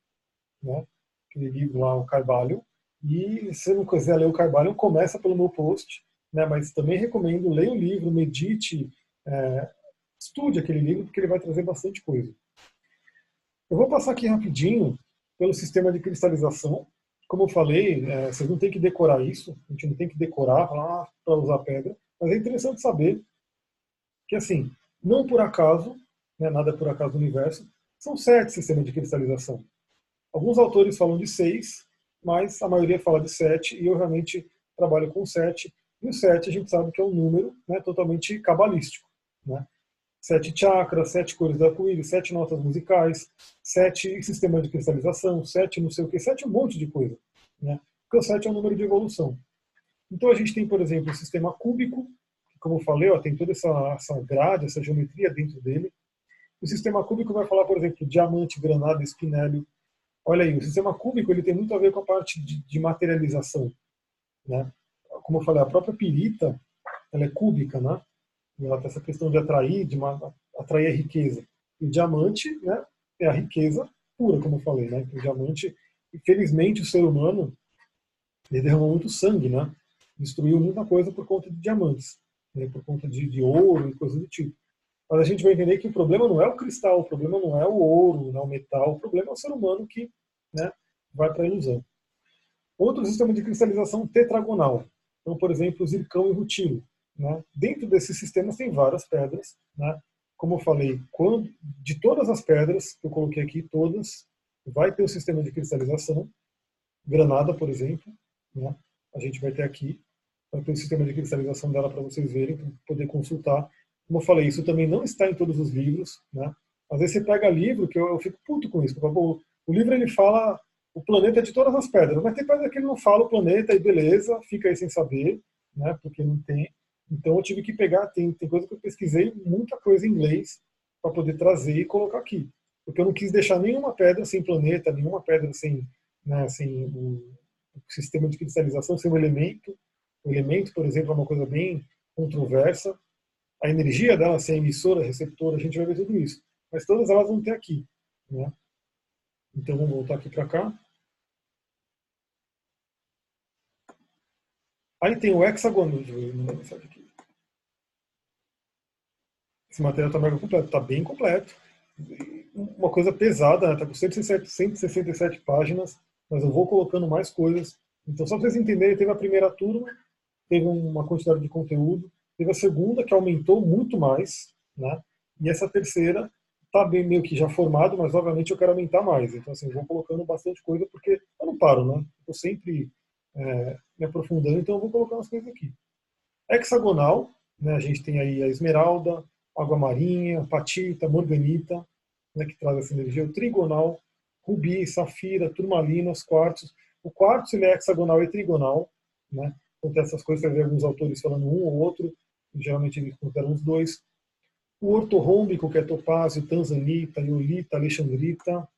né, aquele livro lá, o Carvalho, e se não quiser ler o Carvalho, começa pelo meu post, né, mas também recomendo, leia o livro, medite, é, estude aquele livro, porque ele vai trazer bastante coisa. Eu vou passar aqui rapidinho pelo sistema de cristalização. Como eu falei, é, vocês não tem que decorar isso, a gente não tem que decorar ah, para usar pedra, mas é interessante saber que, assim, não por acaso, né, nada é por acaso no universo, são sete sistemas de cristalização. Alguns autores falam de seis, mas a maioria fala de sete, e eu realmente trabalho com sete. E o sete a gente sabe que é um número né, totalmente cabalístico. Né? Sete chakras, sete cores do arco-íris, sete notas musicais, sete sistemas de cristalização, sete não sei o que, sete um monte de coisa. Né? Porque o sete é um número de evolução. Então a gente tem, por exemplo, o sistema cúbico, que, como eu falei, ó, tem toda essa, essa grade, essa geometria dentro dele. O sistema cúbico vai falar, por exemplo, diamante, granada, espinélio. Olha aí, o sistema cúbico ele tem muito a ver com a parte de, de materialização. Né? Como eu falei, a própria pirita ela é cúbica, né? Ela tem essa questão de atrair, de atrair a riqueza. O diamante né, é a riqueza pura, como eu falei. Né? O diamante, infelizmente, o ser humano ele derramou muito sangue, né? destruiu muita coisa por conta de diamantes, né? por conta de, de ouro e coisas do tipo. Mas a gente vai entender que o problema não é o cristal, o problema não é o ouro, não é o metal, o problema é o ser humano que né, vai para a ilusão. Outro sistema de cristalização tetragonal. Então, por exemplo, o zircão e rutilo. Né? Dentro desses sistemas tem várias pedras. Né? Como eu falei, quando, de todas as pedras que eu coloquei aqui, todas, vai ter o sistema de cristalização. Granada, por exemplo, né? a gente vai ter aqui. Vai ter o sistema de cristalização dela para vocês verem, para poder consultar. Como eu falei, isso também não está em todos os livros. Né? Às vezes você pega livro que eu, eu fico puto com isso. O livro ele fala o planeta de todas as pedras, mas tem pedra que ele não fala o planeta e beleza, fica aí sem saber, né? porque não tem. Então eu tive que pegar, tem, tem coisa que eu pesquisei, muita coisa em inglês, para poder trazer e colocar aqui. Porque eu não quis deixar nenhuma pedra sem planeta, nenhuma pedra sem, né, sem o, o sistema de cristalização, sem um elemento. O elemento, por exemplo, é uma coisa bem controversa. A energia dela, se é emissora, receptora, a gente vai ver tudo isso. Mas todas elas vão ter aqui. Né? Então vamos voltar aqui para cá. Aí tem o hexagono. Esse material está mega completo, está bem completo. Uma coisa pesada, está né? com 167, 167 páginas, mas eu vou colocando mais coisas. Então, só para vocês entenderem, teve a primeira turma, teve uma quantidade de conteúdo, teve a segunda, que aumentou muito mais, né? e essa terceira está bem meio que já formado, mas obviamente eu quero aumentar mais. Então, assim, eu vou colocando bastante coisa, porque eu não paro, né? Estou sempre é, me aprofundando, então eu vou colocar umas coisas aqui. Hexagonal, né, a gente tem aí a esmeralda, água marinha, patita, morganita, né, que traz essa energia, o trigonal, rubi, safira, turmalina, os quartos. O quartzo ele é hexagonal e trigonal, né? Então essas coisas, você vê alguns autores falando um ou outro, geralmente eles consideram os dois. O ortorrômbico, que é topázio, tanzanita, iolita, alexandrita,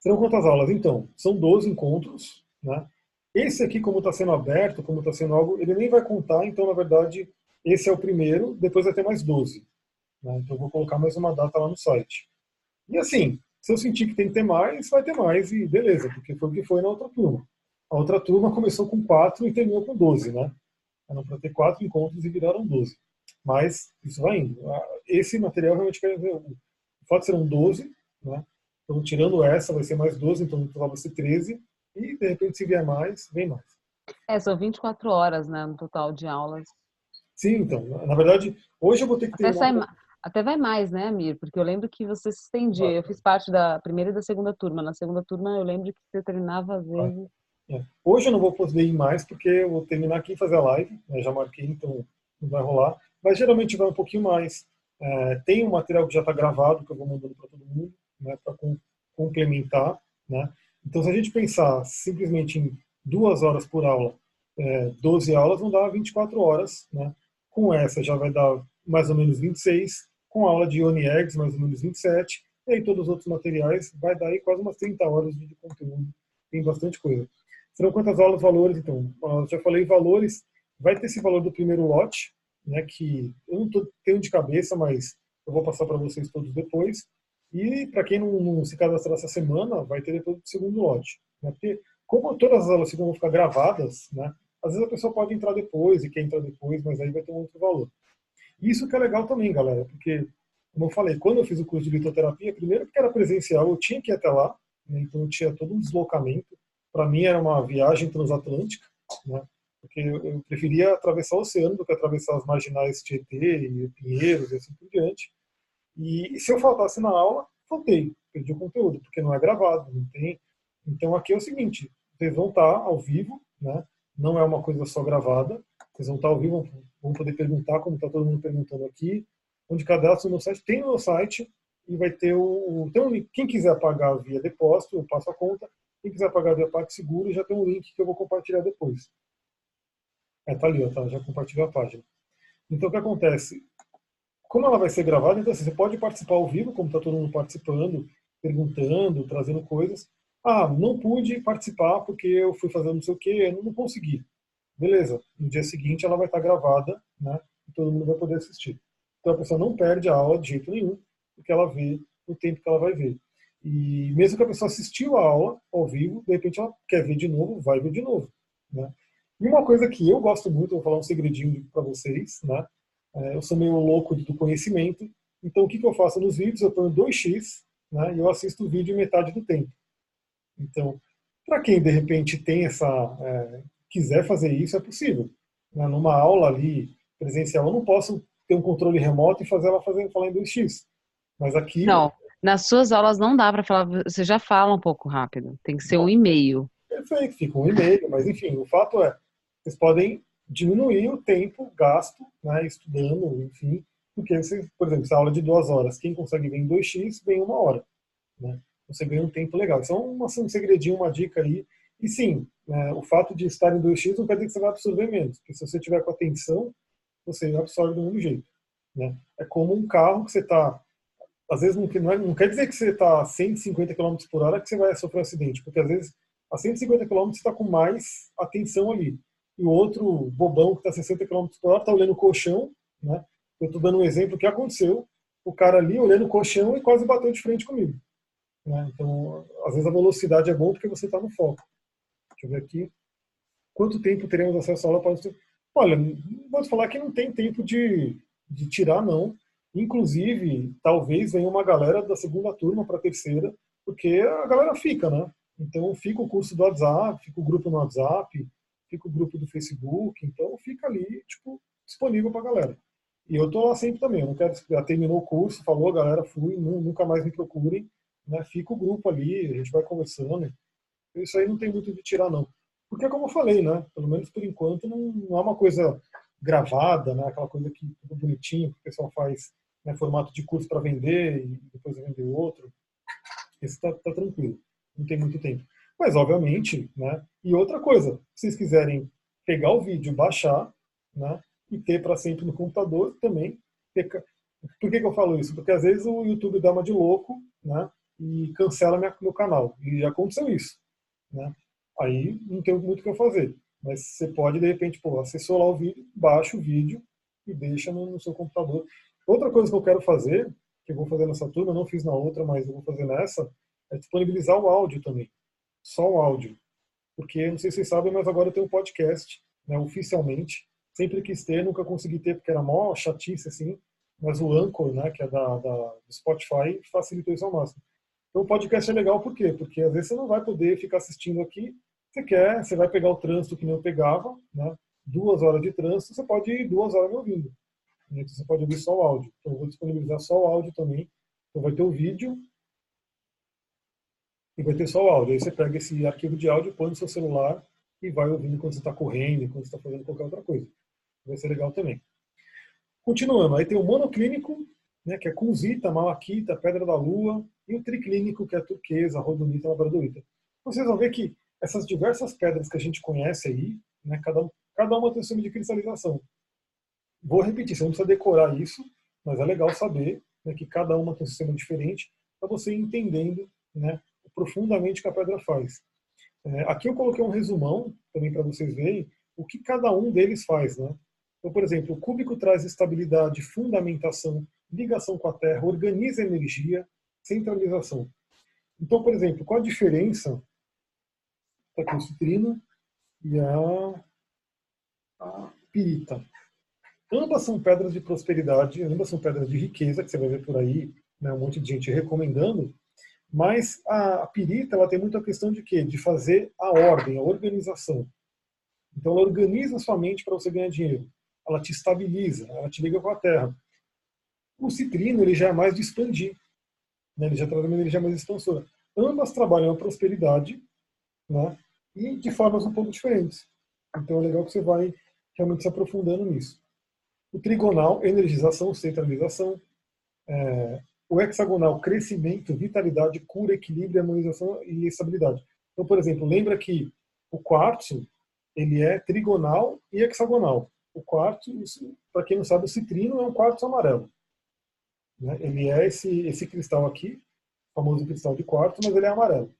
Serão quantas aulas? Então, são 12 encontros. Né? Esse aqui, como está sendo aberto, como está sendo algo, ele nem vai contar, então, na verdade, esse é o primeiro, depois vai ter mais 12. Né? Então eu vou colocar mais uma data lá no site. E assim, se eu sentir que tem que ter mais, vai ter mais e beleza, porque foi o que foi na outra turma. A outra turma começou com quatro e terminou com 12, né? Eram para ter quatro encontros e viraram 12. Mas isso vai indo. Esse material realmente quer ver. O fato serão 12, né? Então, tirando essa, vai ser mais 12, então no total vai ser 13. E, de repente, se vier mais, vem mais. É, são 24 horas, né, no total de aulas. Sim, então. Na verdade, hoje eu vou ter que ter... Até, sai, até vai mais, né, Amir? Porque eu lembro que você se estendia. Eu fiz parte da primeira e da segunda turma. Na segunda turma, eu lembro que você terminava, às vezes... É. Hoje eu não vou poder ir mais, porque eu vou terminar aqui e fazer a live. Né? Já marquei, então não vai rolar. Mas geralmente vai um pouquinho mais. É, tem um material que já está gravado, que eu vou mandando para todo mundo, né, para complementar. Né? Então, se a gente pensar simplesmente em duas horas por aula, é, 12 aulas, não dá 24 horas. Né? Com essa já vai dar mais ou menos 26, com a aula de Ione Eggs, mais ou menos 27, e aí todos os outros materiais vai dar aí quase umas 30 horas de conteúdo. Tem bastante coisa. Serão quantas aulas, valores, então? Eu já falei valores, vai ter esse valor do primeiro lote, né, que eu não tô, tenho de cabeça, mas eu vou passar para vocês todos depois. E para quem não, não, se cadastrar essa semana, vai ter depois do segundo lote. Né? Porque como todas as aulas vão ficar gravadas, né, às vezes a pessoa pode entrar depois e quer entrar depois, mas aí vai ter um outro valor. Isso que é legal também, galera, porque, como eu falei, quando eu fiz o curso de litoterapia, primeiro porque era presencial, eu tinha que ir até lá, né, então eu tinha todo um deslocamento. Para mim era uma viagem transatlântica, né, porque eu preferia atravessar o oceano do que atravessar as marginais Tietê e Pinheiros e assim por diante. E se eu faltasse na aula, faltei, perdi o conteúdo, porque não é gravado, não tem. Então aqui é o seguinte, vocês vão estar ao vivo, né? Não é uma coisa só gravada, vocês vão estar ao vivo, vão poder perguntar, como está todo mundo perguntando aqui, onde cadastro no site, tem no site, e vai ter o. Então, quem quiser pagar via depósito, eu passo a conta. Quem quiser pagar via PagSeguro, já tem um link que eu vou compartilhar depois. É, tá ali, ó, tá, já compartilhou a página. Então, o que acontece? Como ela vai ser gravada, então assim, você pode participar ao vivo, como está todo mundo participando, perguntando, trazendo coisas. Ah, não pude participar porque eu fui fazendo não sei o quê, eu não consegui. Beleza, no dia seguinte ela vai estar gravada, né? E todo mundo vai poder assistir. Então a pessoa não perde a aula de jeito nenhum, porque ela vê o tempo que ela vai ver. E mesmo que a pessoa assistiu a aula ao vivo, de repente ela quer ver de novo, vai ver de novo. Né? E uma coisa que eu gosto muito, vou falar um segredinho para vocês, né? É, eu sou meio louco do conhecimento, então o que, que eu faço nos vídeos? Eu ponho 2x né, e eu assisto o vídeo metade do tempo. Então, para quem de repente tem essa, é, quiser fazer isso, é possível. Né? Numa aula ali presencial, eu não posso ter um controle remoto e fazer ela fazer, falar em 2x. Mas aqui. Não, nas suas aulas não dá para falar, você já fala um pouco rápido, tem que ser um e-mail. Perfeito, fica um e-mail, mas enfim, o fato é, vocês podem diminuir o tempo gasto né, estudando, enfim, porque você, por exemplo, essa aula de duas horas, quem consegue ver em 2x, vem uma hora. Né? Você ganha um tempo legal. Isso é uma, um segredinho, uma dica aí. E sim, né, o fato de estar em 2x não quer dizer que você vai absorver menos, porque se você tiver com atenção, você absorve do mesmo jeito. Né? É como um carro que você está. Às vezes não, não, é, não quer dizer que você está a 150 km por hora que você vai sofrer um acidente, porque às vezes a 150 km você está com mais atenção ali e o outro bobão que está 60 km por hora está olhando o colchão, né? Eu estou dando um exemplo que aconteceu, o cara ali olhando o colchão e quase bateu de frente comigo. Né? Então, às vezes a velocidade é bom porque você está no foco. Deixa eu ver aqui. Quanto tempo teremos acesso à aula para você? Olha, vou te falar que não tem tempo de, de tirar, não. Inclusive, talvez venha uma galera da segunda turma para a terceira, porque a galera fica, né? Então, fica o curso do WhatsApp, fica o grupo no WhatsApp, fica o grupo do Facebook, então fica ali, tipo, disponível para a galera. E eu tô lá sempre também, eu não quero, já terminou o curso, falou, galera, fui, nunca mais me procurem, né? Fica o grupo ali, a gente vai conversando. Isso aí não tem muito de tirar, não. Porque, como eu falei, né? Pelo menos por enquanto, não, não é uma coisa gravada, né? Aquela coisa que tudo bonitinho, que o pessoal faz né, formato de curso para vender e depois vender outro. Esse tá, tá tranquilo, não tem muito tempo. Mas, obviamente, né? E outra coisa, se vocês quiserem pegar o vídeo, baixar, né? E ter para sempre no computador também. Por que, que eu falo isso? Porque às vezes o YouTube dá uma de louco, né? E cancela minha, meu canal. E aconteceu isso, né? Aí não tem muito o que eu fazer. Mas você pode, de repente, pô, acessou lá o vídeo, baixa o vídeo, e deixa no, no seu computador. Outra coisa que eu quero fazer, que eu vou fazer nessa turma, não fiz na outra, mas eu vou fazer nessa, é disponibilizar o áudio também. Só o áudio. Porque, não sei se vocês sabem, mas agora eu tenho um podcast, né, oficialmente. Sempre quis ter, nunca consegui ter, porque era mó chatice, assim. Mas o Anchor, né, que é da, da, do Spotify, facilitou isso ao máximo. Então o podcast é legal por quê? Porque às vezes você não vai poder ficar assistindo aqui. Você quer, você vai pegar o trânsito que nem eu pegava, né? duas horas de trânsito, você pode ir duas horas me ouvindo. Então você pode ouvir só o áudio. Então eu vou disponibilizar só o áudio também. Então vai ter o vídeo e vai ter só o áudio. Aí você pega esse arquivo de áudio, põe no seu celular e vai ouvindo quando você está correndo, quando você está fazendo qualquer outra coisa. Vai ser legal também. Continuando, aí tem o monoclínico, né, que é Kunzita, Malaquita, Pedra da Lua, e o triclínico, que é turquesa, rodonita, labradorita. Vocês vão ver que essas diversas pedras que a gente conhece aí, né, cada, cada uma tem um sistema de cristalização. Vou repetir, você não precisa decorar isso, mas é legal saber né, que cada uma tem um sistema diferente para você ir entendendo né, profundamente o que a pedra faz. É, aqui eu coloquei um resumão também para vocês verem o que cada um deles faz. Né? Então, por exemplo, o cúbico traz estabilidade, fundamentação, ligação com a Terra, organiza energia, centralização. Então, por exemplo, qual a diferença o citrino e a, a pirita? Ambas são pedras de prosperidade, ambas são pedras de riqueza, que você vai ver por aí, né, um monte de gente recomendando, mas a, pirita ela tem muito a questão de quê? De fazer a ordem, a organização. Então ela organiza a sua mente para você ganhar dinheiro. Ela te estabiliza, ela te liga com a terra. O citrino ele já é mais de expandir. Né? Ele já traz uma energia mais expansora. Ambas trabalham a prosperidade né? e de formas um pouco diferentes. Então é legal que você vai realmente se aprofundando nisso. O trigonal, energização, centralização. É, o hexagonal, crescimento, vitalidade, cura, equilíbrio, harmonização e estabilidade. Então, por exemplo, lembra que o quartzo ele é trigonal e hexagonal. O quartzo, para quem não sabe, o citrino é um quartzo amarelo. Né? Ele é esse, esse cristal aqui, famoso cristal de quartzo, mas ele é amarelo.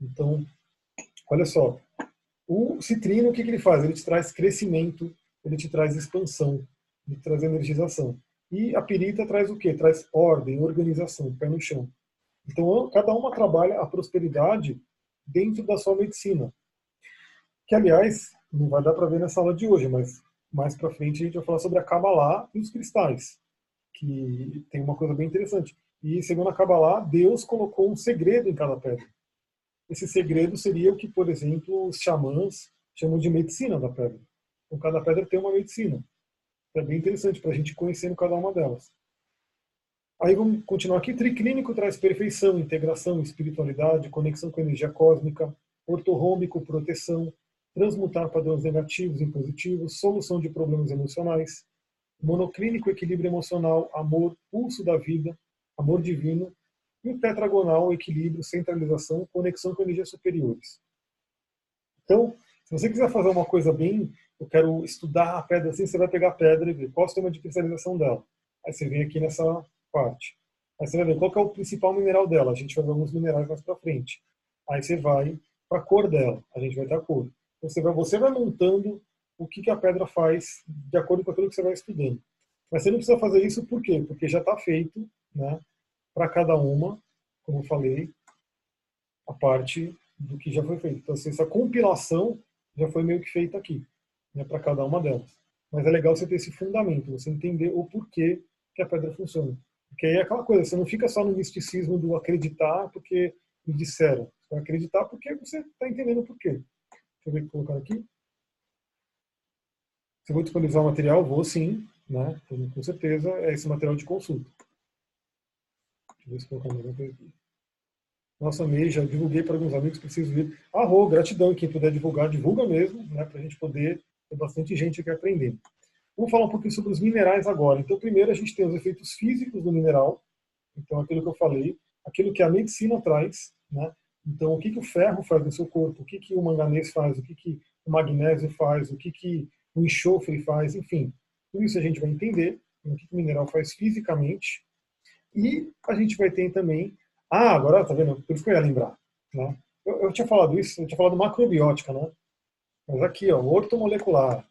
Então, olha só, o citrino, o que, que ele faz? Ele te traz crescimento, ele te traz expansão, ele te traz energização. E a pirita traz o quê? Traz ordem, organização, pé no chão. Então, cada uma trabalha a prosperidade dentro da sua medicina. Que, aliás, não vai dar para ver nessa aula de hoje, mas mais para frente a gente vai falar sobre a Kabbalah e os cristais que tem uma coisa bem interessante. E segundo a Kabbalah, Deus colocou um segredo em cada pedra. Esse segredo seria o que, por exemplo, os xamãs chamam de medicina da pedra. Então, cada pedra tem uma medicina. É bem interessante para a gente conhecendo cada uma delas. Aí vamos continuar aqui. Triclínico traz perfeição, integração, espiritualidade, conexão com a energia cósmica, ortorrômbico, proteção, transmutar padrões negativos em positivos, solução de problemas emocionais, monoclínico, equilíbrio emocional, amor, pulso da vida, amor divino, e o tetragonal, equilíbrio, centralização, conexão com energias superiores. Então, se você quiser fazer uma coisa bem, eu quero estudar a pedra assim, você vai pegar a pedra e ver qual é o sistema de cristalização dela. Aí você vem aqui nessa parte. Aí você vai ver qual é o principal mineral dela. A gente vai ver alguns minerais mais para frente. Aí você vai para a cor dela. A gente vai ter a cor. Então você vai, você vai montando o que, que a pedra faz de acordo com aquilo que você vai estudando. Mas você não precisa fazer isso por quê? Porque já está feito né, para cada uma, como eu falei, a parte do que já foi feito. Então, assim, essa compilação já foi meio que feita aqui, né, para cada uma delas. Mas é legal você ter esse fundamento, você entender o porquê que a pedra funciona. Porque aí é aquela coisa, você não fica só no misticismo do acreditar porque me disseram. Você vai acreditar porque você está entendendo o porquê. Deixa eu ver colocar aqui. Se eu vou disponibilizar o material, vou sim, né? com certeza, é esse material de consulta. Deixa eu ver se aqui. Nossa, Mei, já divulguei para alguns amigos, preciso vir. Arro, gratidão, e quem puder divulgar, divulga mesmo, né, para a gente poder ter bastante gente aqui aprendendo. Vamos falar um pouquinho sobre os minerais agora. Então, primeiro a gente tem os efeitos físicos do mineral, então aquilo que eu falei, aquilo que a medicina traz, né? Então, o que, que o ferro faz no seu corpo, o que, que o manganês faz, o que, que o magnésio faz, o que, que o enxofre faz, enfim. Tudo isso a gente vai entender, o que o mineral faz fisicamente. E a gente vai ter também. Ah, agora tá vendo? Por isso que eu ia lembrar. Né? Eu, eu tinha falado isso, eu tinha falado macrobiótica, né? Mas aqui, ó, ortomolecular.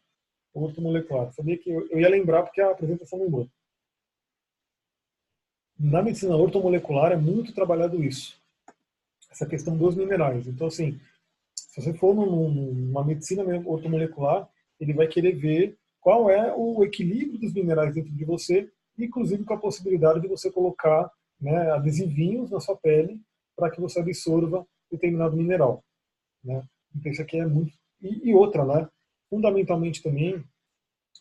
ortomolecular. Sabia que eu, eu ia lembrar porque a apresentação lembrou. Na medicina ortomolecular é muito trabalhado isso, essa questão dos minerais. Então, assim, se você for numa medicina ortomolecular, ele vai querer ver qual é o equilíbrio dos minerais dentro de você, inclusive com a possibilidade de você colocar né, adesivinhos na sua pele para que você absorva determinado mineral. Né? Então isso aqui é muito... E, e, outra, né? fundamentalmente também,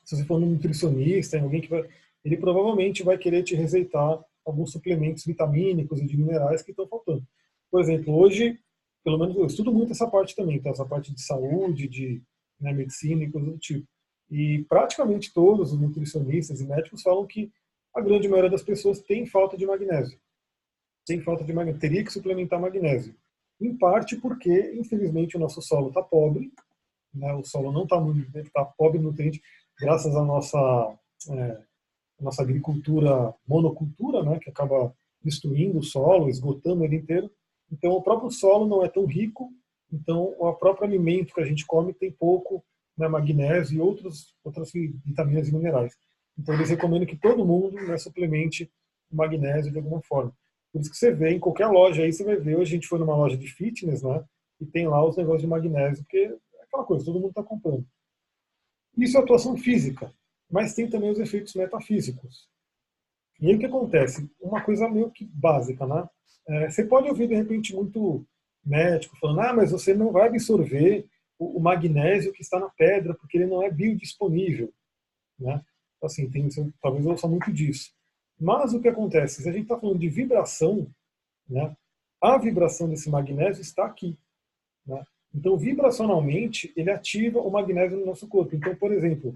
se você for um nutricionista, alguém que vai... ele provavelmente vai querer te receitar alguns suplementos vitamínicos e de minerais que estão faltando. Por exemplo, hoje, pelo menos eu estudo muito essa parte também, tá? essa parte de saúde, de né, medicina e coisas do tipo. E praticamente todos os nutricionistas e médicos falam que a grande maioria das pessoas tem falta de magnésio. Tem falta de magnésio. Teria que suplementar magnésio. Em parte porque, infelizmente, o nosso solo está pobre. Né? O solo não está tá pobre em nutriente, graças à nossa, é, nossa agricultura monocultura, né? que acaba destruindo o solo, esgotando ele inteiro. Então, o próprio solo não é tão rico. Então, o próprio alimento que a gente come tem pouco né, magnésio e outros, outras vitaminas e minerais. Então, eles recomendam que todo mundo né, suplemente magnésio de alguma forma. Por isso que você vê em qualquer loja aí, você vai ver. Hoje a gente foi numa loja de fitness, né? E tem lá os negócios de magnésio, porque é aquela coisa, todo mundo está comprando. Isso é atuação física, mas tem também os efeitos metafísicos. E aí o que acontece? Uma coisa meio que básica, né? É, você pode ouvir de repente muito médico falando, ah, mas você não vai absorver o, o magnésio que está na pedra porque ele não é biodisponível, né? Assim, tem, talvez eu ouça muito disso. Mas o que acontece? Se a gente está falando de vibração, né, a vibração desse magnésio está aqui. Né? Então, vibracionalmente, ele ativa o magnésio no nosso corpo. Então, por exemplo,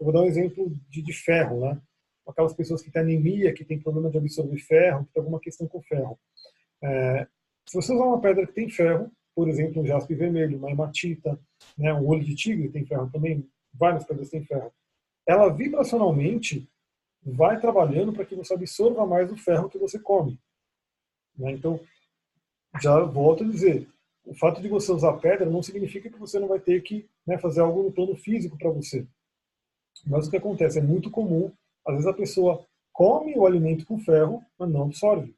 eu vou dar um exemplo de, de ferro, né? Aquelas pessoas que têm anemia, que têm problema de absorver ferro, que tem alguma questão com ferro. É, se você usar uma pedra que tem ferro, por exemplo, um jaspe vermelho, uma hematita, né, um olho de tigre tem ferro também, várias pedras têm ferro ela vibracionalmente vai trabalhando para que você absorva mais o ferro que você come. Né? Então, já volto a dizer, o fato de você usar pedra não significa que você não vai ter que né, fazer algo no plano físico para você. Mas o que acontece é muito comum, às vezes a pessoa come o alimento com ferro, mas não absorve.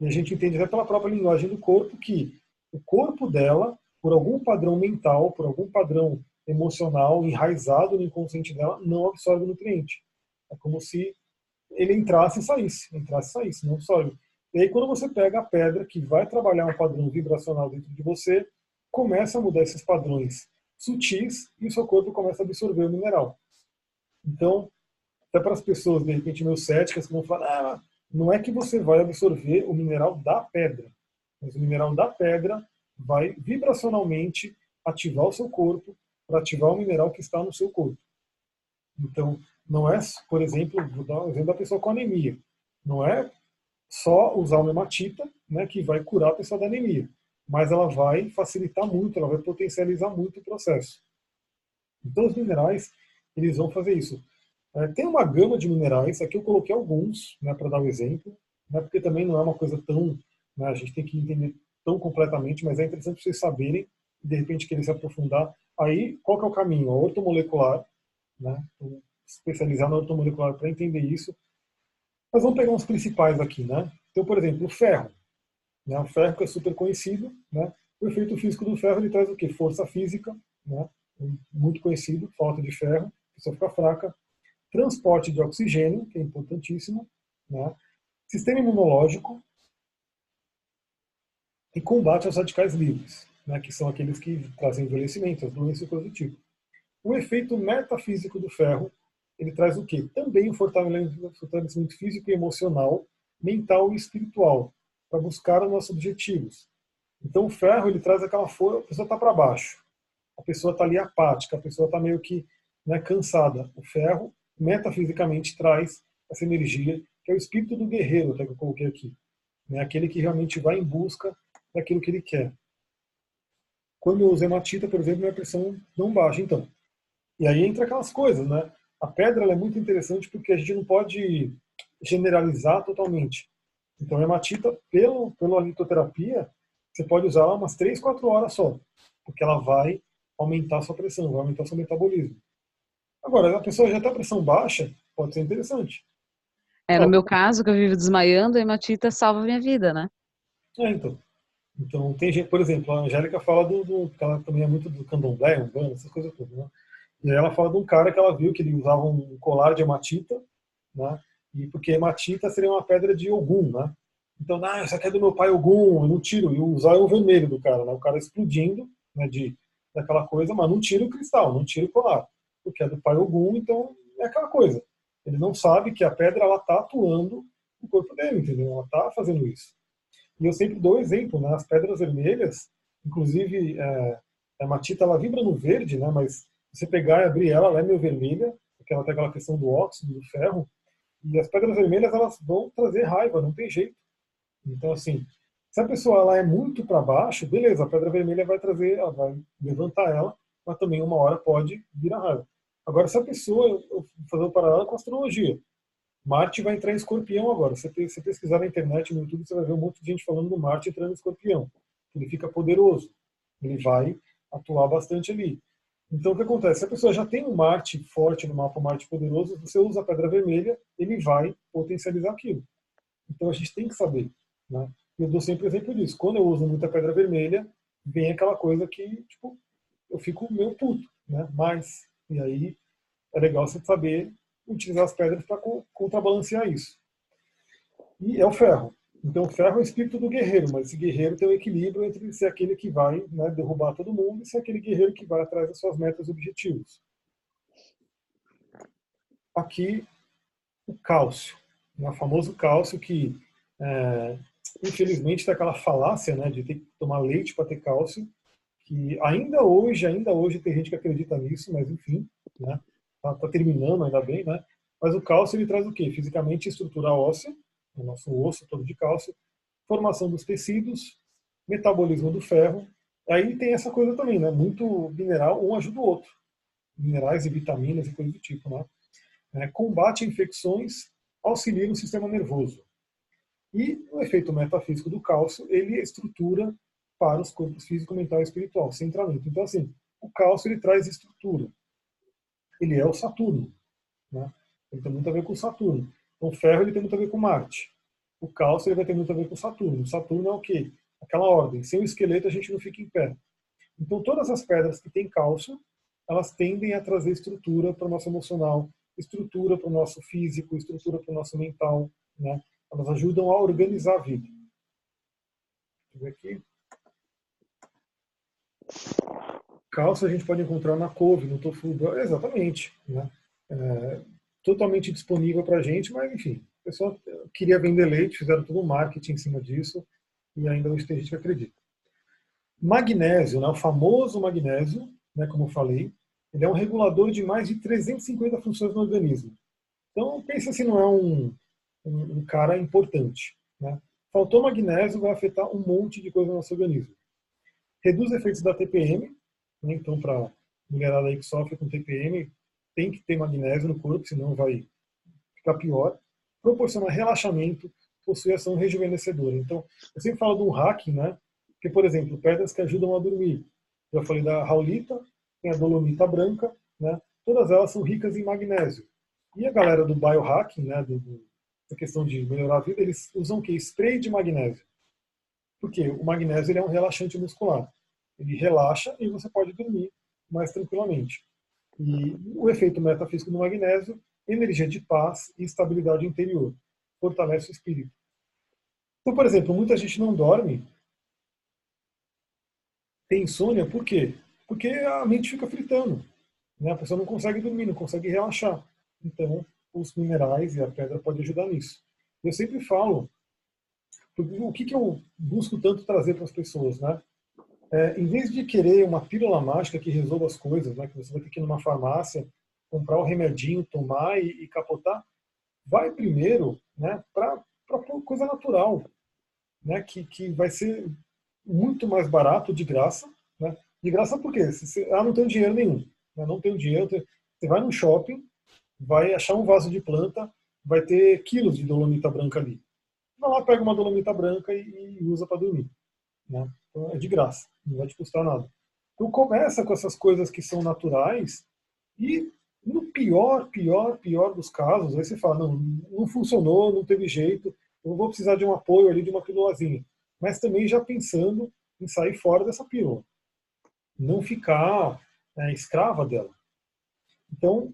E a gente entende até pela própria linguagem do corpo que o corpo dela, por algum padrão mental, por algum padrão emocional enraizado no inconsciente dela não absorve o nutriente. É como se ele entrasse e saísse, entrasse e saísse, não absorve. E aí quando você pega a pedra que vai trabalhar um padrão vibracional dentro de você, começa a mudar esses padrões sutis e o seu corpo começa a absorver o mineral. Então, até para as pessoas de repente meio céticas que vão falar, ah, não é que você vai absorver o mineral da pedra, mas o mineral da pedra vai vibracionalmente ativar o seu corpo para ativar o mineral que está no seu corpo. Então, não é, por exemplo, vou dar um exemplo da pessoa com anemia. Não é só usar uma hematita né, que vai curar a pessoa da anemia, mas ela vai facilitar muito, ela vai potencializar muito o processo. Então, os minerais, eles vão fazer isso. É, tem uma gama de minerais, aqui eu coloquei alguns, né, para dar um exemplo, né, porque também não é uma coisa tão, né, a gente tem que entender tão completamente, mas é interessante vocês saberem e de repente querer se aprofundar Aí, qual que é o caminho? Ortomolecular, né? especializar na ortomolecular para entender isso. Mas vamos pegar uns principais aqui, né? Então, por exemplo, o ferro. Né? O ferro que é super conhecido, né? O efeito físico do ferro ele traz o quê? Força física, né? Muito conhecido, falta de ferro, a pessoa fica fraca. Transporte de oxigênio, que é importantíssimo, né? Sistema imunológico e combate aos radicais livres né, que são aqueles que trazem envelhecimento, as doenças e coisas do tipo. O efeito metafísico do ferro, ele traz o quê? Também o fortalecimento físico e emocional, mental e espiritual, para buscar os nossos objetivos. Então o ferro, ele traz aquela força, a pessoa está para baixo, a pessoa está ali apática, a pessoa está meio que né, cansada. O ferro, metafisicamente, traz essa energia, que é o espírito do guerreiro, até que eu coloquei aqui. Né, aquele que realmente vai em busca daquilo que ele quer. Quando eu uso hematita, por exemplo, minha pressão não baixa, então. E aí entra aquelas coisas, né? A pedra é muito interessante porque a gente não pode generalizar totalmente. Então, a hematita, pelo, pela litoterapia, você pode usar umas 3, 4 horas só, porque ela vai aumentar a sua pressão, vai aumentar o seu metabolismo. Agora, a pessoa já está pressão baixa, pode ser interessante. É, no meu caso, que eu vivo desmaiando, a hematita salva a minha vida, né? É, então. Então, tem gente, por exemplo, a Angélica fala do, do ela também é muito do candomblé, umbanda, essas coisas todas, né? E aí ela fala de um cara que ela viu que ele usava um colar de hematita, né? E porque hematita seria uma pedra de Ogum, né? Então, ah, isso aqui é do meu pai Ogum, eu não tiro. E usar é o vermelho do cara, né? O cara explodindo, né, de, daquela coisa, mas não tira o cristal, não tira o colar. Porque é do pai Ogum, então é aquela coisa. Ele não sabe que a pedra ela está atuando no corpo dele, entendeu? Ela está fazendo isso. E eu sempre dou exemplo, né? As pedras vermelhas, inclusive é, a matita ela vibra no verde, né? Mas você pegar e abrir ela, ela é meio vermelha, porque ela tem aquela questão do óxido, do ferro. E as pedras vermelhas elas vão trazer raiva, não tem jeito. Então assim, se a pessoa ela é muito para baixo, beleza, a pedra vermelha vai trazer, ela vai levantar ela, mas também uma hora pode virar raiva. Agora, se a pessoa, eu fazer um paralelo com astrologia, Marte vai entrar em escorpião agora. Se você pesquisar na internet, no YouTube, você vai ver um monte de gente falando do Marte entrando em escorpião. Ele fica poderoso. Ele vai atuar bastante ali. Então, o que acontece? Se a pessoa já tem um Marte forte no mapa, um Marte poderoso, você usa a pedra vermelha, ele vai potencializar aquilo. Então, a gente tem que saber. Né? Eu dou sempre exemplo disso. Quando eu uso muita pedra vermelha, vem aquela coisa que, tipo, eu fico meio puto, né? Mas e aí é legal você saber utilizar as pedras para contrabalancear isso. E é o ferro. Então o ferro é o espírito do guerreiro, mas esse guerreiro tem um equilíbrio entre ser aquele que vai né, derrubar todo mundo e ser aquele guerreiro que vai atrás das suas metas e objetivos. Aqui o cálcio, né, o famoso cálcio que é, infelizmente tem aquela falácia né, de ter que tomar leite para ter cálcio, que ainda hoje, ainda hoje tem gente que acredita nisso, mas enfim, né? Tá, tá terminando ainda bem, né? Mas o cálcio ele traz o quê? Fisicamente estrutura óssea, o nosso osso todo de cálcio, formação dos tecidos, metabolismo do ferro. Aí tem essa coisa também, né? Muito mineral, um ajuda o outro. Minerais e vitaminas e coisas do tipo, né? É, combate infecções, auxilia no sistema nervoso. E o efeito metafísico do cálcio, ele estrutura para os corpos físico, mental e espiritual, centramento. Então, assim, o cálcio ele traz estrutura. Ele é o Saturno. Né? Ele tem muito a ver com Saturno. Então, o ferro ele tem muito a ver com Marte. O cálcio ele vai ter muito a ver com Saturno. Saturno é o quê? Aquela ordem. Sem o esqueleto a gente não fica em pé. Então, todas as pedras que têm cálcio, elas tendem a trazer estrutura para o nosso emocional, estrutura para o nosso físico, estrutura para o nosso mental. Né? Elas ajudam a organizar a vida. Deixa eu ver aqui. Cálcio a gente pode encontrar na couve, no tofu, exatamente. Né? É, totalmente disponível para a gente, mas enfim, o pessoal queria vender leite, fizeram todo o marketing em cima disso e ainda hoje tem gente que acredita. Magnésio, né, o famoso magnésio, né, como eu falei, ele é um regulador de mais de 350 funções no organismo. Então, pensa se não é um, um, um cara importante. Né? Faltou magnésio, vai afetar um monte de coisa no nosso organismo reduz efeitos da TPM, né? então para mulherada aí que sofre com TPM, tem que ter magnésio no corpo, senão vai ficar pior. Proporciona relaxamento, possui ação rejuvenescedora. Então, eu sempre falo do hacking, né? Que, por exemplo, pedras que ajudam a dormir. Já falei da raulita, tem a dolomita branca, né? Todas elas são ricas em magnésio. E a galera do biohacking, né, da questão de melhorar a vida, eles usam o que? Spray de magnésio. Porque o magnésio ele é um relaxante muscular. Ele relaxa e você pode dormir mais tranquilamente. E o efeito metafísico do magnésio, energia de paz e estabilidade interior. Fortalece o espírito. Então, por exemplo, muita gente não dorme, tem insônia, por quê? Porque a mente fica fritando. Né? A pessoa não consegue dormir, não consegue relaxar. Então, os minerais e a pedra podem ajudar nisso. Eu sempre falo o que, que eu busco tanto trazer para as pessoas, né? É, em vez de querer uma pílula mágica que resolva as coisas, né, que você vai ter que ir numa farmácia, comprar um remedinho, tomar e, e, capotar, vai primeiro né, para coisa natural, né, que, que vai ser muito mais barato, de graça. Né? De graça por quê? Você, ah, não tenho dinheiro nenhum. Né, não tenho dinheiro. Você vai no shopping, vai achar um vaso de planta, vai ter quilos de dolomita branca ali vai lá, pega uma dolomita branca e, usa para dormir. Né? Então é de graça, não vai te custar nada. Então começa com essas coisas que são naturais e No pior, pior, pior dos casos, aí você fala, não, não funcionou, não teve jeito, eu vou precisar de um apoio ali, de uma pílulazinha. Mas também já pensando em sair fora dessa pílula. Não ficar é, escrava dela. Então,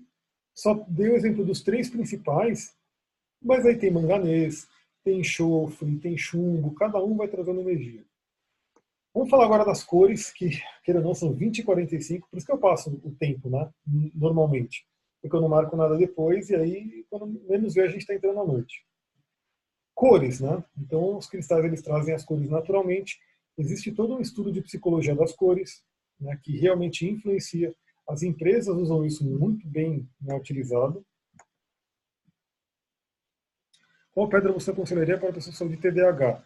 só dei o exemplo dos três principais, mas aí tem manganês, tem enxofre, tem chumbo, cada um vai trazendo energia. Vamos falar agora das cores, que, queira ou não, são 20 e 45, por isso que eu passo o tempo, né? Normalmente. Porque eu não marco nada depois, e aí, quando menos ver, a gente está entrando à noite. Cores, né? Então, os cristais, eles trazem as cores naturalmente. Existe todo um estudo de psicologia das cores, né, que realmente influencia. As empresas usam isso muito bem né, utilizado. Qual pedra você aconselharia para a pessoa de TDAH?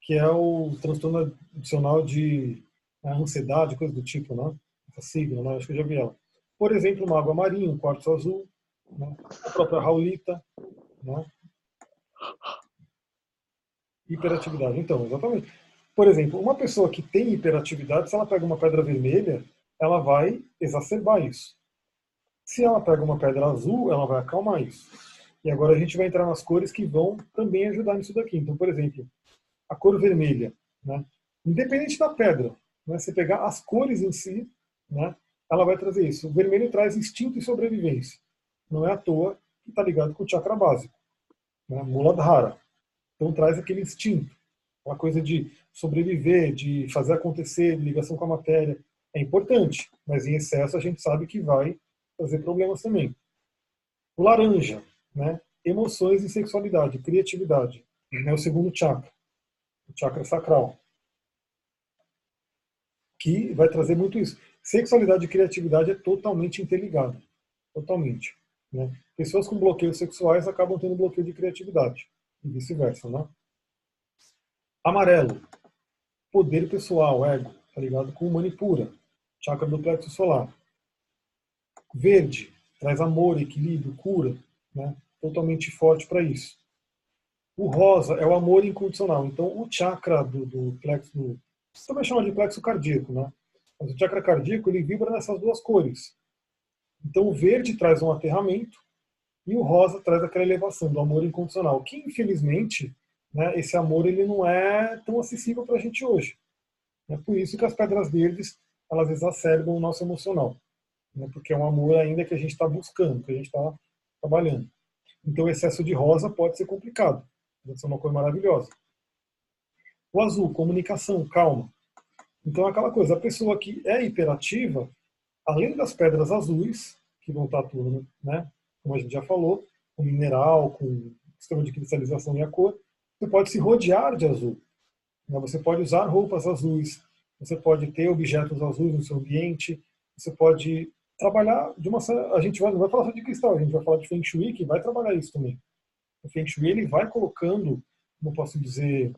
que é o transtorno adicional de né, ansiedade, coisa do tipo, né? Essa sigla, né? Acho que eu já vi ela. Por exemplo, uma água marinha, um quartzo azul, né? a própria raulita, né? Hiperatividade. Então, exatamente. Por exemplo, uma pessoa que tem hiperatividade, se ela pega uma pedra vermelha, ela vai exacerbar isso. Se ela pega uma pedra azul, ela vai acalmar isso. E agora a gente vai entrar nas cores que vão também ajudar nisso daqui. Então, por exemplo, a cor vermelha. Né? Independente da pedra, né? você pegar as cores em si, né? ela vai trazer isso. O vermelho traz instinto e sobrevivência. Não é à toa que está ligado com o chakra básico. Né? Muladhara. Então traz aquele instinto. Uma coisa de sobreviver, de fazer acontecer, de ligação com a matéria. É importante, mas em excesso a gente sabe que vai trazer problemas também. O laranja, né? emoções e sexualidade, criatividade. É o segundo chakra o chakra sacral, que vai trazer muito isso. Sexualidade e criatividade é totalmente interligado, totalmente. Né? Pessoas com bloqueios sexuais acabam tendo bloqueio de criatividade e vice-versa, né? Amarelo, poder pessoal, ego, tá ligado com manipura, chakra do plexo solar. Verde, traz amor, equilíbrio, cura, né? Totalmente forte para isso. O rosa é o amor incondicional. Então, o chakra do, do plexo, do, também chama de plexo cardíaco, né? Mas o chakra cardíaco ele vibra nessas duas cores. Então, o verde traz um aterramento e o rosa traz aquela elevação do amor incondicional, que infelizmente, né, esse amor ele não é tão acessível para a gente hoje. É por isso que as pedras verdes elas exacerbam o nosso emocional, né, porque é um amor ainda que a gente está buscando, que a gente está trabalhando. Então, o excesso de rosa pode ser complicado. Vai ser uma cor maravilhosa. O azul, comunicação, calma. Então, é aquela coisa, a pessoa que é hiperativa, além das pedras azuis, que vão estar tudo, né, como a gente já falou, com mineral, com sistema de cristalização e a cor, você pode se rodear de azul. Né? Você pode usar roupas azuis, você pode ter objetos azuis no seu ambiente, você pode trabalhar de uma... A gente vai, não vai falar só de cristal, a gente vai falar de Feng Shui, que vai trabalhar isso também o Feng Shui ele vai colocando, como posso dizer,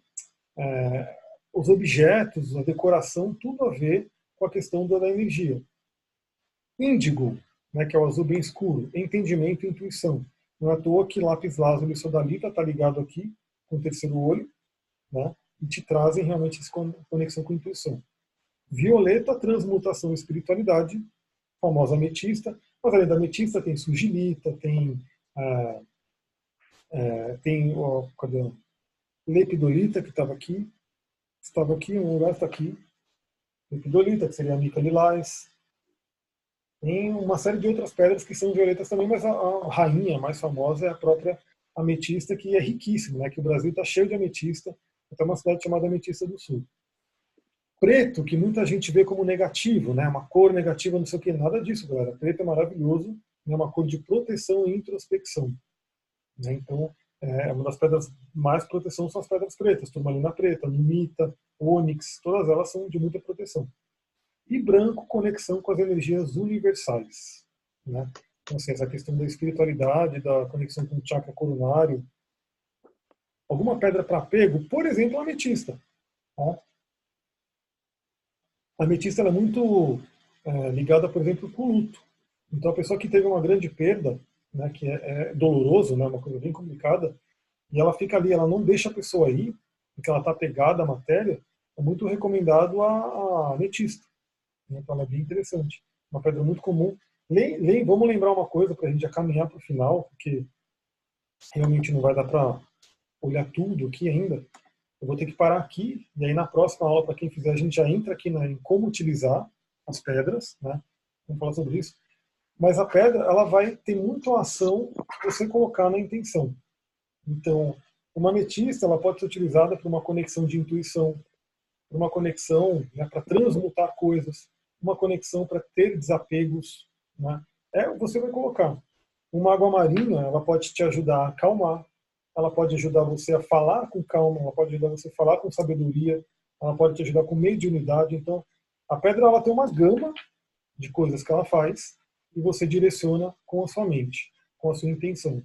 é, os objetos, a decoração, tudo a ver com a questão da energia. Índigo, né, que é o azul bem escuro, entendimento e intuição. Não é à toa que lápis lazuli e sodalita está ligado aqui com o terceiro olho, né, e te trazem realmente essa conexão com a intuição. Violeta, transmutação e espiritualidade, famosa ametista, mas além da ametista tem sugilita, tem ah, é, tem o cadê? Lepidolita, que estava aqui. Estava aqui, um lugar está aqui. Lepidolita, que seria a mica lilás. Tem uma série de outras pedras que são violetas também, mas a, a rainha mais famosa é a própria ametista, que é riquíssima, né? que o Brasil está cheio de ametista. Tem uma cidade chamada Ametista do Sul. Preto, que muita gente vê como negativo, né? uma cor negativa, não sei o que, nada disso, galera. Preto é maravilhoso, é uma cor de proteção e introspecção. Né? Então, é, uma das pedras mais proteção são as pedras pretas, turmalina preta, lumita, ônix, todas elas são de muita proteção. E branco, conexão com as energias universais. Né? Então, assim, essa questão da espiritualidade, da conexão com o chakra coronário. Alguma pedra para apego, por exemplo, ametista. Tá? A ametista é muito é, ligada, por exemplo, com o luto. Então, a pessoa que teve uma grande perda, né, que é, é doloroso, né, uma coisa bem complicada, e ela fica ali, ela não deixa a pessoa ir, porque ela está pegada à matéria, é muito recomendado a, a ametista. Né, então ela é bem interessante. Uma pedra muito comum. vamos lembrar uma coisa para a gente já caminhar para o final, porque realmente não vai dar para olhar tudo aqui ainda. Eu vou ter que parar aqui, e aí na próxima aula, para quem fizer, a gente já entra aqui em como utilizar as pedras, né? Vamos falar sobre isso. Mas a pedra, ela vai ter muito ação você colocar na intenção. Então, uma ametista, ela pode ser utilizada para uma conexão de intuição, para uma conexão né, para transmutar coisas, uma conexão para ter desapegos. Né? É, você vai colocar. Uma água marinha, ela pode te ajudar a acalmar, ela pode ajudar você a falar com calma, ela pode ajudar você a falar com sabedoria, ela pode te ajudar com mediunidade. Então, a pedra ela tem uma gama de coisas que ela faz e você direciona com a sua mente, com a sua intenção.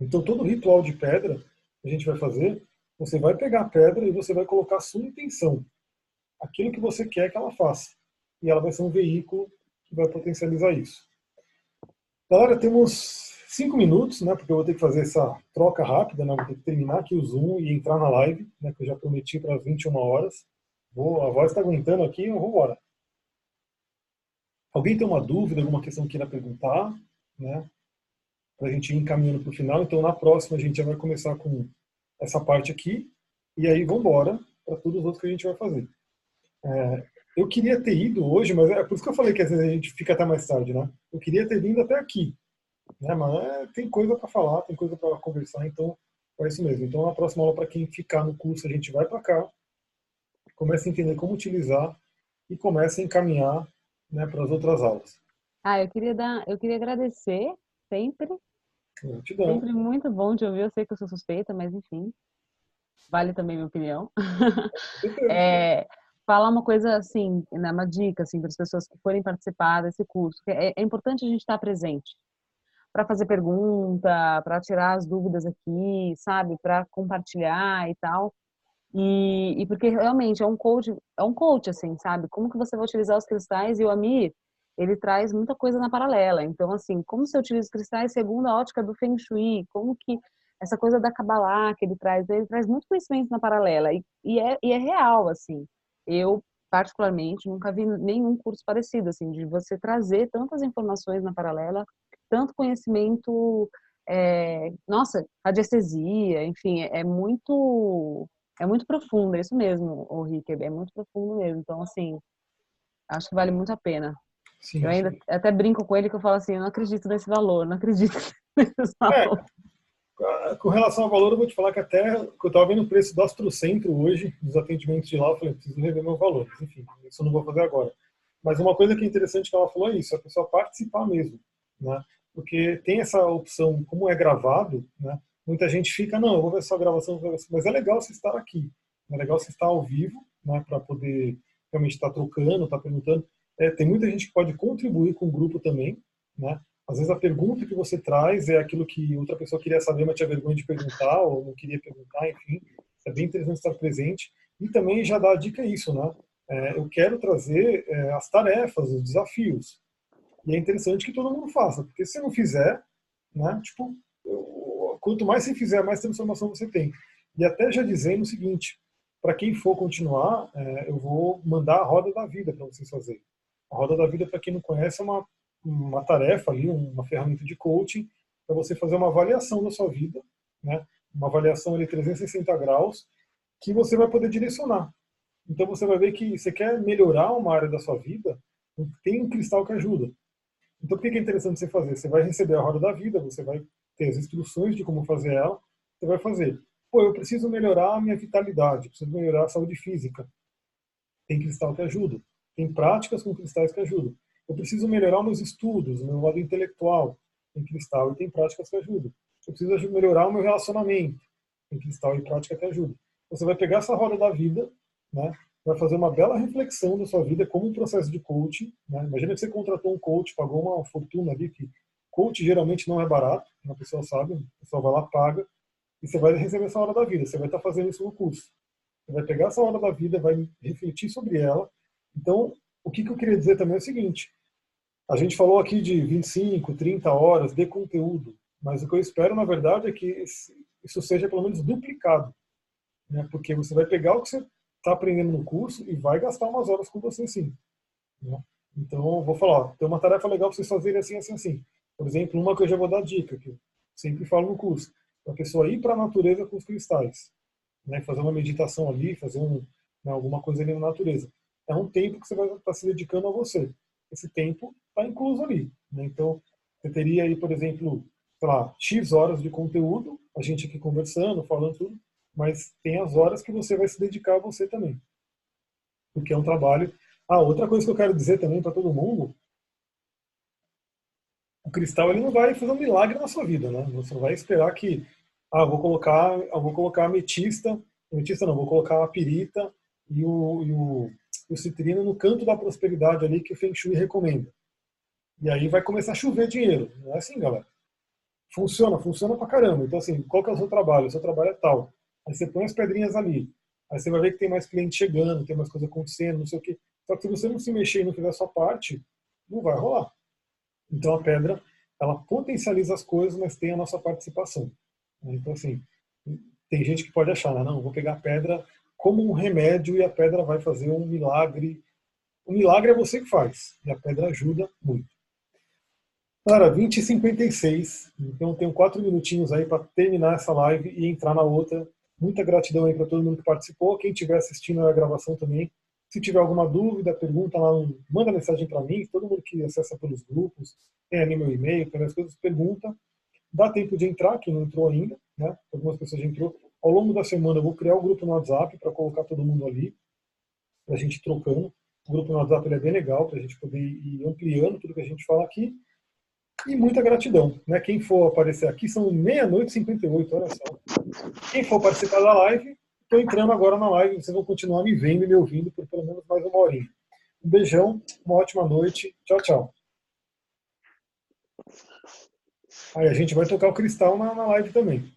Então, todo ritual de pedra que a gente vai fazer, você vai pegar a pedra e você vai colocar a sua intenção, aquilo que você quer que ela faça. E ela vai ser um veículo que vai potencializar isso. Galera, temos cinco minutos, né? Porque eu vou ter que fazer essa troca rápida, né? Vou ter que terminar aqui o Zoom e entrar na live, né? Que eu já prometi para as 21 horas. Vou, a voz está aguentando aqui, eu vou embora. Alguém tem uma dúvida, alguma questão que queira perguntar, né? Para a gente ir encaminhando para o final. Então, na próxima, a gente já vai começar com essa parte aqui. E aí, vamos embora para todos os outros que a gente vai fazer. É, eu queria ter ido hoje, mas é por isso que eu falei que às vezes a gente fica até mais tarde, né? Eu queria ter vindo até aqui, né? Mas é, tem coisa para falar, tem coisa para conversar, então é isso mesmo. Então na próxima aula para quem ficar no curso a gente vai para cá, começa a entender como utilizar e começa a encaminhar, né, para as outras aulas. Ah, eu queria dar, eu queria agradecer sempre. Gratidão. Sempre muito bom de ouvir. Eu sei que eu sou suspeita, mas enfim, vale também minha opinião. é, falar uma coisa assim, né, uma dica assim para as pessoas que forem participar desse curso. É, é importante a gente estar presente para fazer pergunta, para tirar as dúvidas aqui, sabe, para compartilhar e tal. E, e, porque realmente é um coach, é um coach assim, sabe? Como que você vai utilizar os cristais e o Amir, ele traz muita coisa na paralela. Então assim, como você utiliza os cristais segundo a ótica do Feng Shui, como que essa coisa da Kabbalah que ele traz, ele traz muito conhecimento na paralela e, e, é, e é real assim. Eu, particularmente, nunca vi nenhum curso parecido, assim, de você trazer tantas informações na paralela, tanto conhecimento, é, nossa, radiestesia, enfim, é, é, muito é muito profundo, é isso mesmo, o Rick, é muito profundo mesmo. Então, assim, acho que vale muito a pena. Sim, eu ainda sim. até brinco com ele que eu falo assim, eu não acredito nesse valor, não acredito nesse valor. É, com relação ao valor, eu vou te falar que até que eu estava vendo o preço do Astrocentro hoje, dos atendimentos de lá, eu falei, preciso rever meu valor. Enfim, isso eu não vou fazer agora. Mas uma coisa que é interessante que ela falou é isso, a pessoa participar mesmo, né? Porque tem essa opção, como é gravado, né? Muita gente fica, não, eu vou ver só a gravação, mas é legal você estar aqui, é legal você estar ao vivo, né? Para poder realmente estar trocando, estar perguntando. É, tem muita gente que pode contribuir com o grupo também, né? Às vezes a pergunta que você traz é aquilo que outra pessoa queria saber, mas tinha vergonha de perguntar, ou não queria perguntar, enfim. É bem interessante estar presente. E também já dá a dica isso, né? É, eu quero trazer é, as tarefas, os desafios. E é interessante que todo mundo faça, porque se não fizer, né, tipo, quanto mais você fizer, mais transformação você tem. E até já dizendo o seguinte, para quem for continuar, é, eu vou mandar a roda da vida para vocês fazerem. A roda da vida, para quem não conhece, é uma uma tarefa ali, uma ferramenta de coaching para você fazer uma avaliação da sua vida, né? Uma avaliação ali 360 graus que você vai poder direcionar. Então você vai ver que você quer melhorar uma área da sua vida, tem um cristal que ajuda. Então por que é interessante você fazer? Você vai receber a roda da vida, você vai ter as instruções de como fazer ela, você vai fazer. Pô, eu preciso melhorar a minha vitalidade, preciso melhorar a saúde física. Tem cristal que ajuda. Tem práticas com cristais que ajudam. Eu preciso melhorar meus estudos, meu lado intelectual em cristal e tem práticas que ajudam. Eu preciso melhorar o meu relacionamento em cristal e prática que ajuda. Você vai pegar essa roda da vida, né? Vai fazer uma bela reflexão da sua vida como um processo de coaching. Né? Imagina que você contratou um coach, pagou uma fortuna ali, que coach geralmente não é barato, a pessoa sabe, a pessoa vai lá, paga, e você vai receber essa hora da vida. Você vai estar fazendo isso no curso. Você vai pegar essa hora da vida, vai refletir sobre ela. Então, o que, eu queria dizer também é o seguinte: a gente falou aqui de 25, 30 horas de conteúdo, mas o que eu espero, na verdade, é que isso seja pelo menos duplicado. Né? Porque você vai pegar o que você está aprendendo no curso e vai gastar umas horas com você sim. Né? Então, vou falar, ó, tem uma tarefa legal para vocês fazerem assim, assim, assim. Por exemplo, uma que eu já vou dar dica, que eu sempre falo no curso, para a pessoa ir para a natureza com os cristais. Né? Fazer uma meditação ali, fazer um, né, alguma coisa ali na natureza. É um tempo que você vai estar tá se dedicando a você. Esse tempo está incluso ali. Né? Então, você teria aí, por exemplo, sei lá, X horas de conteúdo, a gente aqui conversando, falando tudo, mas tem as horas que você vai se dedicar a você também. Porque é um trabalho. Ah, outra coisa que eu quero dizer também para todo mundo, o cristal ele não vai fazer um milagre na sua vida, né? Você não vai esperar que, ah, vou colocar, vou colocar ametista, ametista não, vou colocar a pirita e o, e o, o citrino no canto da prosperidade ali que o Feng Shui recomenda. E aí vai começar a chover dinheiro. Não é assim, galera. Funciona, funciona pra caramba. Então, assim, qual que é o seu trabalho? O seu trabalho é tal. Aí você põe as pedrinhas ali. Aí você vai ver que tem mais cliente chegando, tem mais coisa acontecendo, não sei o quê. Só que se você não se mexer e não fizer a sua parte, não vai rolar. Então a pedra, ela potencializa as coisas, mas tem a nossa participação. Então, assim, tem gente que pode achar, né? não, vou pegar a pedra como um remédio e a pedra vai fazer um milagre. O milagre é você que faz, e a pedra ajuda muito. Cara, 20 e 56, então tenho quatro minutinhos aí para terminar essa live e entrar na outra. Muita gratidão aí para todo mundo que participou, quem estiver assistindo a gravação também. Se tiver alguma dúvida, pergunta lá, manda mensagem para mim, todo mundo que acessa pelos grupos, tem ali meu e-mail, tem as coisas, pergunta. Dá tempo de entrar, quem não entrou ainda, né? Algumas pessoas já entrou. Ao longo da semana eu vou criar o um grupo no WhatsApp para colocar todo mundo ali, para a gente trocando. O grupo no WhatsApp é bem legal, para a gente poder ir ampliando tudo que a gente fala aqui. E muita gratidão. Né? Quem for aparecer aqui, são meia-noite e 58, olha só. Quem for participar da live, estou entrando agora na live, vocês vão continuar me vendo e me ouvindo por pelo menos mais uma horinha. Um beijão, uma ótima noite. Tchau, tchau. Aí a gente vai tocar o cristal na, na live também.